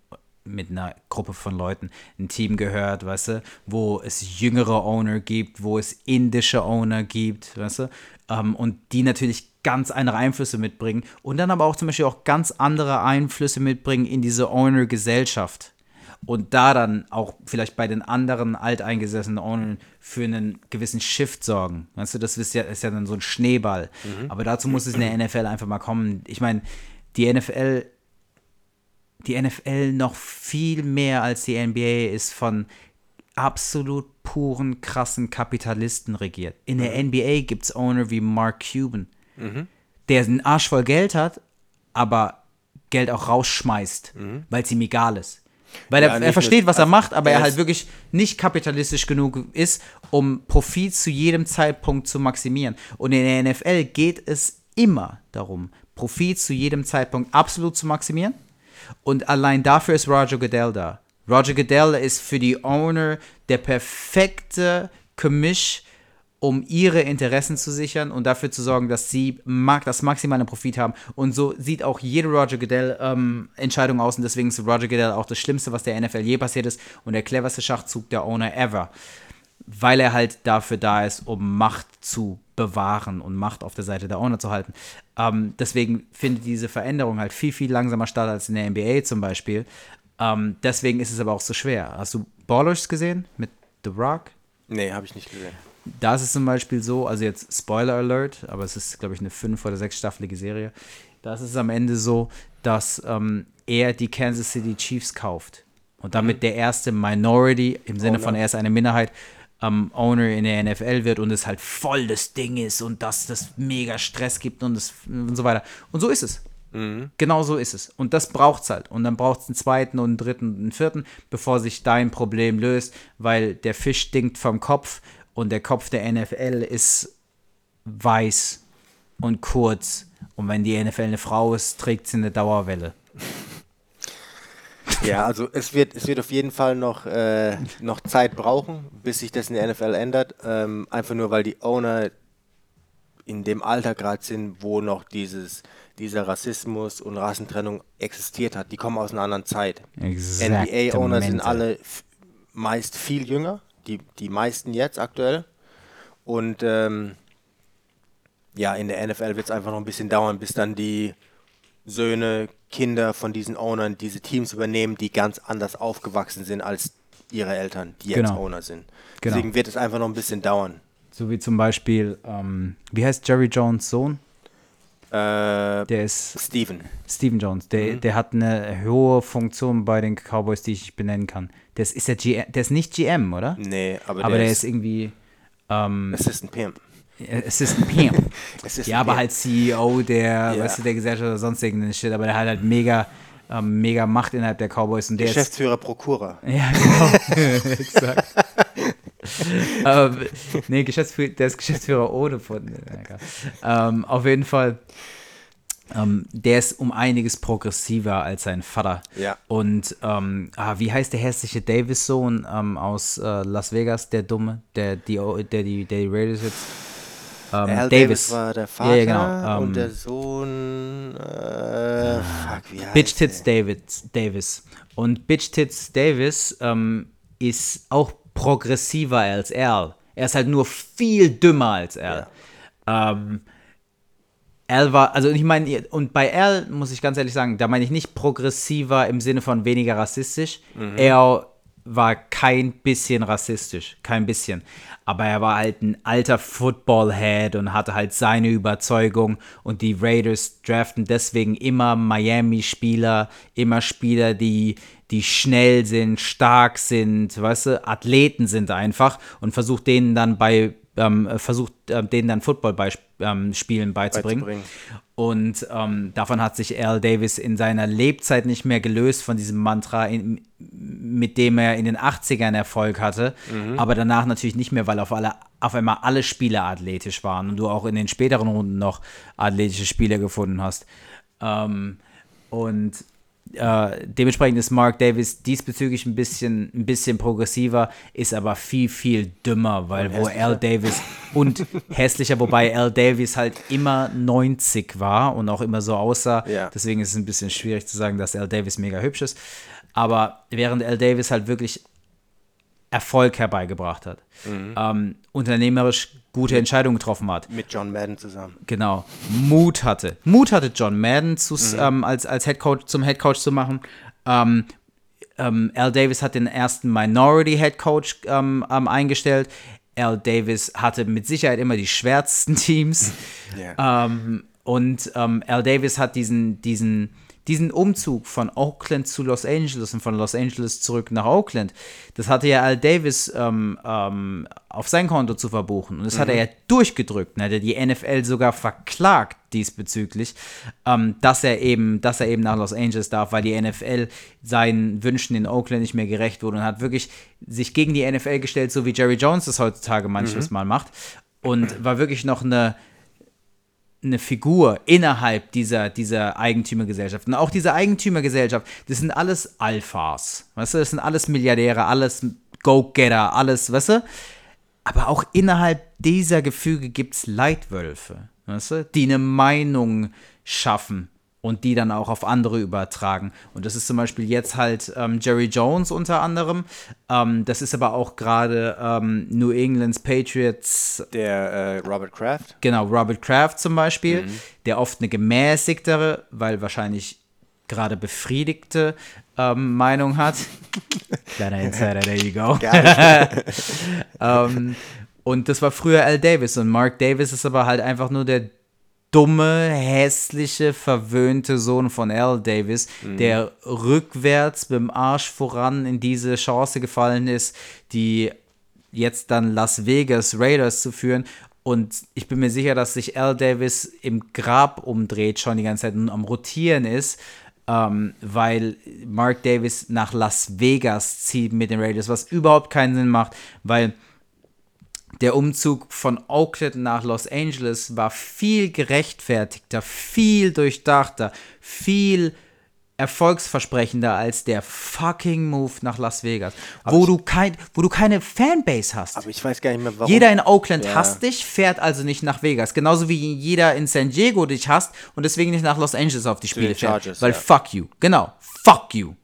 mit einer Gruppe von Leuten ein Team gehört, weißt du, wo es jüngere Owner gibt, wo es indische Owner gibt, weißt du, ähm, und die natürlich ganz andere Einflüsse mitbringen und dann aber auch zum Beispiel auch ganz andere Einflüsse mitbringen in diese Owner-Gesellschaft und da dann auch vielleicht bei den anderen alteingesessenen Ownern für einen gewissen Shift sorgen. Weißt du, das ist ja, ist ja dann so ein Schneeball. Aber dazu muss es in der NFL einfach mal kommen. Ich meine, die NFL, die NFL noch viel mehr als die NBA ist von absolut puren, krassen Kapitalisten regiert. In der NBA gibt es Owner wie Mark Cuban, der einen Arsch voll Geld hat, aber Geld auch rausschmeißt, weil es ihm egal ist. Weil Ja, er, er versteht, was er macht, aber er halt wirklich nicht kapitalistisch genug ist, um Profit zu jedem Zeitpunkt zu maximieren. Und in der NFL geht es immer darum, Profit zu jedem Zeitpunkt absolut zu maximieren. Und allein dafür ist Roger Goodell da. Roger Goodell ist für die Owner der perfekte Gemisch, um ihre Interessen zu sichern und dafür zu sorgen, dass sie mag, das maximale Profit haben. Und so sieht auch jede Roger Goodell-Entscheidung aus. Und deswegen ist Roger Goodell auch das Schlimmste, was der NFL je passiert ist und der cleverste Schachzug der Owner ever. Weil er halt dafür da ist, um Macht zu bewahren und Macht auf der Seite der Owner zu halten. Ähm, deswegen findet diese Veränderung halt viel, viel langsamer statt als in der NBA zum Beispiel. Ähm, deswegen ist es aber auch so schwer. Hast du Ballers gesehen mit The Rock? Nee, habe ich nicht gesehen. Da ist es zum Beispiel so, also jetzt Spoiler Alert, aber es ist, glaube ich, eine fünf- oder sechsstaffelige Serie. Da ist es am Ende so, dass ähm, er die Kansas City Chiefs kauft und damit der erste Minority, im Sinne Owner. von er ist eine Minderheit, ähm, Owner in der NFL wird und es halt voll das Ding ist und dass das mega Stress gibt und, das, und so weiter. Und so ist es. Genau so ist es. Und das braucht es halt. Und dann braucht es einen zweiten und einen dritten und einen vierten, bevor sich dein Problem löst, weil der Fisch stinkt vom Kopf und der Kopf der NFL ist weiß und kurz. Und wenn die NFL eine Frau ist, trägt sie eine Dauerwelle. Ja, also es wird, es wird auf jeden Fall noch, äh, noch Zeit brauchen, bis sich das in der NFL ändert. Ähm, einfach nur, weil die Owner in dem Alter gerade sind, wo noch dieses, dieser Rassismus und Rassentrennung existiert hat. Die kommen aus einer anderen Zeit. NBA-Owner sind alle meist viel jünger. Die, die meisten jetzt aktuell. Und ähm, ja, in der NFL wird es einfach noch ein bisschen dauern, bis dann die Söhne, Kinder von diesen Ownern diese Teams übernehmen, die ganz anders aufgewachsen sind als ihre Eltern, die jetzt Genau. Owner sind. Genau. Deswegen wird es einfach noch ein bisschen dauern. So wie zum Beispiel, ähm, wie heißt Jerry Jones Sohn? Äh, Der ist Steven. Steven Jones. Der, Mhm. der hat eine hohe Funktion bei den Cowboys, die ich benennen kann. Der ist, ist der, GM, der ist nicht GM, oder? Nee, aber, Aber der, der ist irgendwie ähm, Assistant Pimp. Assistant Pimp. Assistant ja, aber halt CEO der, Ja. weißt du, der Gesellschaft oder sonst irgendeinen Shit. Aber der hat halt mega, ähm, mega Macht innerhalb der Cowboys. Und der ist, Geschäftsführer Prokura. Ja, genau. Exakt. ähm, nee, Geschäftsführer, der ist Geschäftsführer ohne von. ja, egal. Ähm, auf jeden Fall, ähm, der ist um einiges progressiver als sein Vater. Ja. Und ähm, ah, wie heißt der hässliche Davis-Sohn ähm, aus äh, Las Vegas, der Dumme, der die, der die, der die Raiders jetzt. Ähm, Davis. Davis war der Vater Ja, ja, genau. Ähm, und der Sohn. Äh, fuck, wie heißt Bitch Tits? David, Davis. Und Bitch Tits Davis ähm, ist auch progressiver als Al. Er ist halt nur viel dümmer als Al. Ähm, Al war, also ich meine, und bei Al muss ich ganz ehrlich sagen, da meine ich nicht progressiver im Sinne von weniger rassistisch. Er war kein bisschen rassistisch, kein bisschen. Aber er war halt ein alter Football-Head und hatte halt seine Überzeugung. Und die Raiders draften deswegen immer Miami-Spieler, immer Spieler, die, die schnell sind, stark sind, weißt du, Athleten sind einfach und versucht denen dann bei, ähm, versucht ähm, denen dann Football bei, ähm, Spielen beizubringen. Beizubringen. Und ähm, davon hat sich Al Davis in seiner Lebzeit nicht mehr gelöst, von diesem Mantra, in, mit dem er in den 80ern Erfolg hatte. Aber danach natürlich nicht mehr, weil auf, alle, auf einmal alle Spieler athletisch waren und du auch in den späteren Runden noch athletische Spieler gefunden hast. Ähm, und äh, dementsprechend ist Mark Davis diesbezüglich ein bisschen, ein bisschen progressiver, ist aber viel, viel dümmer, weil wo Al Davis und hässlicher, wobei Al Davis halt immer 90 war und auch immer so aussah. Ja. Deswegen ist es ein bisschen schwierig zu sagen, dass Al Davis mega hübsch ist. Aber während Al Davis halt wirklich Erfolg herbeigebracht hat, ähm, unternehmerisch gute Entscheidungen getroffen hat, Mit John Madden zusammen. genau, Mut hatte. Mut hatte John Madden zu, ähm, als, als Head Coach, zum Head Coach zu machen. Ähm, ähm, Al Davis hat den ersten Minority Head Coach ähm, ähm, eingestellt. Al Davis hatte mit Sicherheit immer die schwärzesten Teams. Ähm, und Al Davis hat diesen, diesen, diesen Umzug von Oakland zu Los Angeles und von Los Angeles zurück nach Oakland, das hatte ja Al Davis ähm, ähm, auf sein Konto zu verbuchen. Und das hat er ja durchgedrückt. Und hat er die NFL sogar verklagt diesbezüglich, ähm, dass er eben, dass er eben nach Los Angeles darf, weil die NFL seinen Wünschen in Oakland nicht mehr gerecht wurde und hat wirklich sich gegen die NFL gestellt, so wie Jerry Jones das heutzutage manches Mal macht. Und war wirklich noch eine, eine Figur innerhalb dieser, dieser Eigentümergesellschaft. Und auch diese Eigentümergesellschaft, das sind alles Alphas. Weißt du, das sind alles Milliardäre, alles Go-Getter, alles, weißt du? Aber auch innerhalb dieser Gefüge gibt es Leitwölfe, weißt du, die eine Meinung schaffen und die dann auch auf andere übertragen. Und das ist zum Beispiel jetzt halt ähm, Jerry Jones unter anderem. Ähm, das ist aber auch gerade ähm, New England's Patriots Der äh, Robert Kraft. Genau, Robert Kraft zum Beispiel, der oft eine gemäßigtere, weil wahrscheinlich gerade befriedigte ähm, Meinung hat. Kleiner Insider, there you go. ähm, und das war früher Al Davis und Mark Davis ist aber halt einfach nur der dumme, hässliche, verwöhnte Sohn von Al Davis, der rückwärts mit dem Arsch voran in diese Chance gefallen ist, die jetzt dann Las Vegas Raiders zu führen. Und ich bin mir sicher, dass sich Al Davis im Grab umdreht, schon die ganze Zeit und am Rotieren ist, ähm, weil Mark Davis nach Las Vegas zieht mit den Raiders, was überhaupt keinen Sinn macht, weil der Umzug von Oakland nach Los Angeles war viel gerechtfertigter, viel durchdachter, viel erfolgsversprechender als der fucking Move nach Las Vegas, wo du, kein, wo du keine Fanbase hast. Aber ich weiß gar nicht mehr, warum. Jeder in Oakland Ja. hasst dich, fährt also nicht nach Vegas. Genauso wie jeder in San Diego dich hasst und deswegen nicht nach Los Angeles auf die Spiele fährt. Weil ja. fuck you. Genau. Fuck you.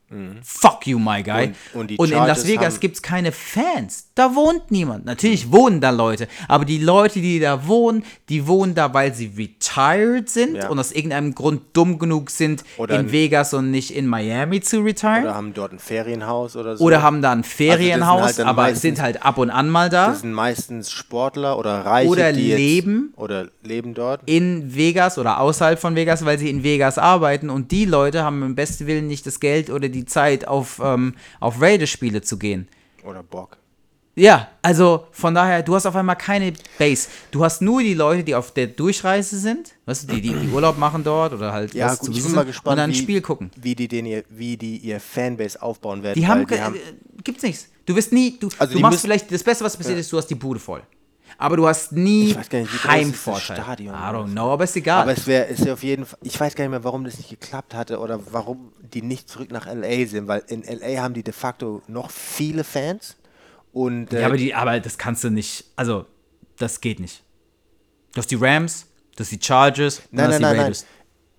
Fuck you, my guy. Und- und die in Las Vegas gibt es keine Fans. Da wohnt niemand. Natürlich wohnen da Leute. Aber die Leute, die da wohnen, die wohnen da, weil sie retired sind Ja. und aus irgendeinem Grund dumm genug sind, Oder in Vegas und nicht in Miami zu retiren. Oder Oder, haben dort ein Ferienhaus oder so. haben da ein Ferienhaus, halt dann aber meistens- sind halt ab und an mal da. Das sind meistens Sportler oder Reiche, Oder die jetzt, leben. oder leben dort. in Vegas oder außerhalb von Vegas, weil sie in Vegas arbeiten und die Leute haben im besten Willen nicht das Geld oder die Zeit, auf, ähm, auf Raiders-Spiele zu gehen. Oder Bock. Ja, also von daher, du hast auf einmal keine Base. Du hast nur die Leute, die auf der Durchreise sind, weißt du, die, die, die Urlaub machen dort oder halt Ja, was gut, zu ich bin mal gespannt, und dann ein Spiel gucken. Wie die, den ihr, wie die ihr Fanbase aufbauen werden. Die haben, die haben äh, gibt's nichts. Du wirst nie, du, Also du die machst müssen- vielleicht, das Beste, was passiert ist, du hast die Bude voll. Aber du hast nie Ich weiß gar nicht, wie groß ist das Heimvorteil. Stadion? I don't know, aber ist egal. Aber es wäre ist ja auf jeden Fall, ich weiß gar nicht mehr, warum das nicht geklappt hatte oder warum die nicht zurück nach LA sind, weil in LA haben die de facto noch viele Fans und äh, Ja, aber, die, aber das kannst du nicht. Also, das geht nicht. Du hast die Rams, du hast die Chargers, und nein, hast nein, die nein, nein.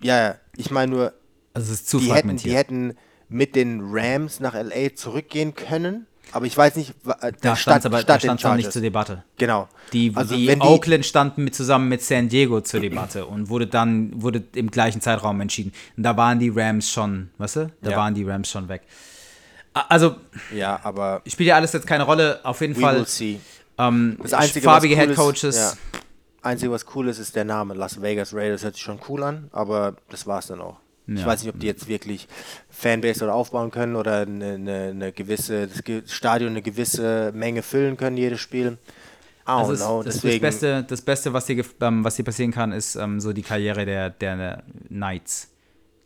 Ja, ja, ich meine nur, Also, es ist zu die hätten, fragmentiert. die hätten mit den Rams nach LA zurückgehen können, aber ich weiß nicht, äh, da stand es aber da den stand's auch nicht zur Debatte. Genau. Die, also die die, Oakland standen mit, zusammen mit San Diego zur Debatte und wurde dann wurde im gleichen Zeitraum entschieden. Und da waren die Rams schon, weißt du? Da Ja. waren die Rams schon weg. Also, ja, aber spielt ja alles jetzt keine Rolle. Auf jeden Fall ähm, Das Einzige, farbige was cool Headcoaches. Ist, ja. Einzige, was cool ist, ist der Name Las Vegas Raiders. Hört sich schon cool an, aber das war's dann auch. Ich Ja. weiß nicht, ob die jetzt wirklich Fanbase oder aufbauen können oder eine, eine, eine gewisse, das Stadion eine gewisse Menge füllen können, jedes Spiel. I Also know. das, das, Beste, das Beste, was hier, ähm, was hier passieren kann, ist ähm, so die Karriere der, der Knights.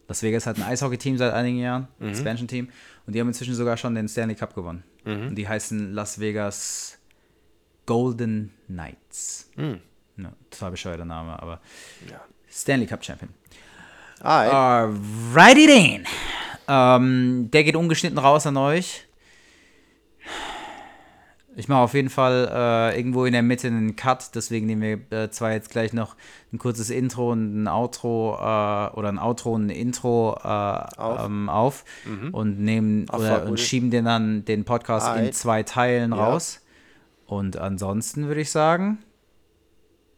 Las Vegas hat ein Eishockey-Team seit einigen Jahren, Mhm. ein Expansion-Team, und die haben inzwischen sogar schon den Stanley Cup gewonnen. Und die heißen Las Vegas Golden Knights. Ja, total bescheuerter Name, aber Mhm. Ja. Stanley Cup Champion. Ah, ey. Alrighty then. Ähm, der geht ungeschnitten raus an euch. Ich mache auf jeden Fall äh, irgendwo in der Mitte einen Cut, deswegen nehmen wir äh, zwar jetzt gleich noch ein kurzes Intro und ein Outro äh, oder ein Outro und ein Intro äh, auf, ähm, auf und nehmen Ach, oder, und schieben den dann den Podcast in Alright. zwei Teilen Ja. raus. Und ansonsten würde ich sagen,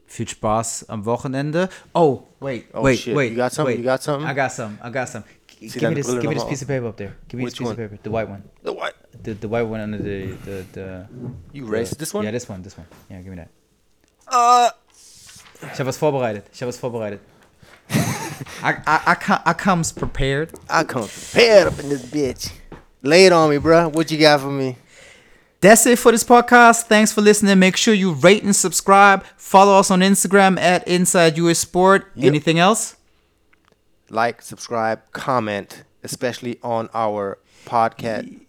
viel Spaß am Wochenende. Oh, wait, Oh, wait, shit. wait. You got something? wait. You got something? I got some. I got some. G- give me this. Give me this piece of paper up there. Give me Which this piece one? of paper. The white one. The white. The, the white one under the the the. You erased this one? Yeah, this one. This one. Yeah, give me that. Uh, Ich habe was vorbereitet. Ich habe was vorbereitet. I, I, I, co- I comes prepared. I come prepared up in this bitch. Lay it on me, bruh. What you got for me? That's it for this podcast. Thanks for listening. Make sure you rate and subscribe. Follow us on Instagram at Inside US Sport. Yep. Anything else? Like, subscribe, comment, especially on our podcast.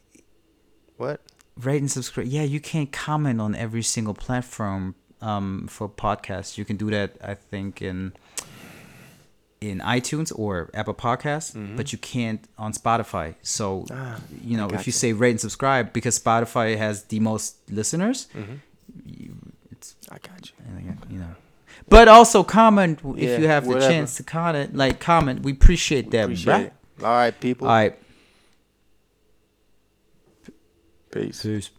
What? rate and subscribe. Yeah, you can't comment on every single platform um, for podcasts. You can do that, I think, in in iTunes or Apple Podcasts, but you can't on Spotify. So, Mm-hmm. Ah, you know, if you gotcha. say rate and subscribe, because Spotify has the most listeners, Mm-hmm. you, it's I got you. you know. But also comment if Yeah, you have the chance to comment. Like comment, we appreciate that, Appreciate it. All right, people. All right, Peace. peace.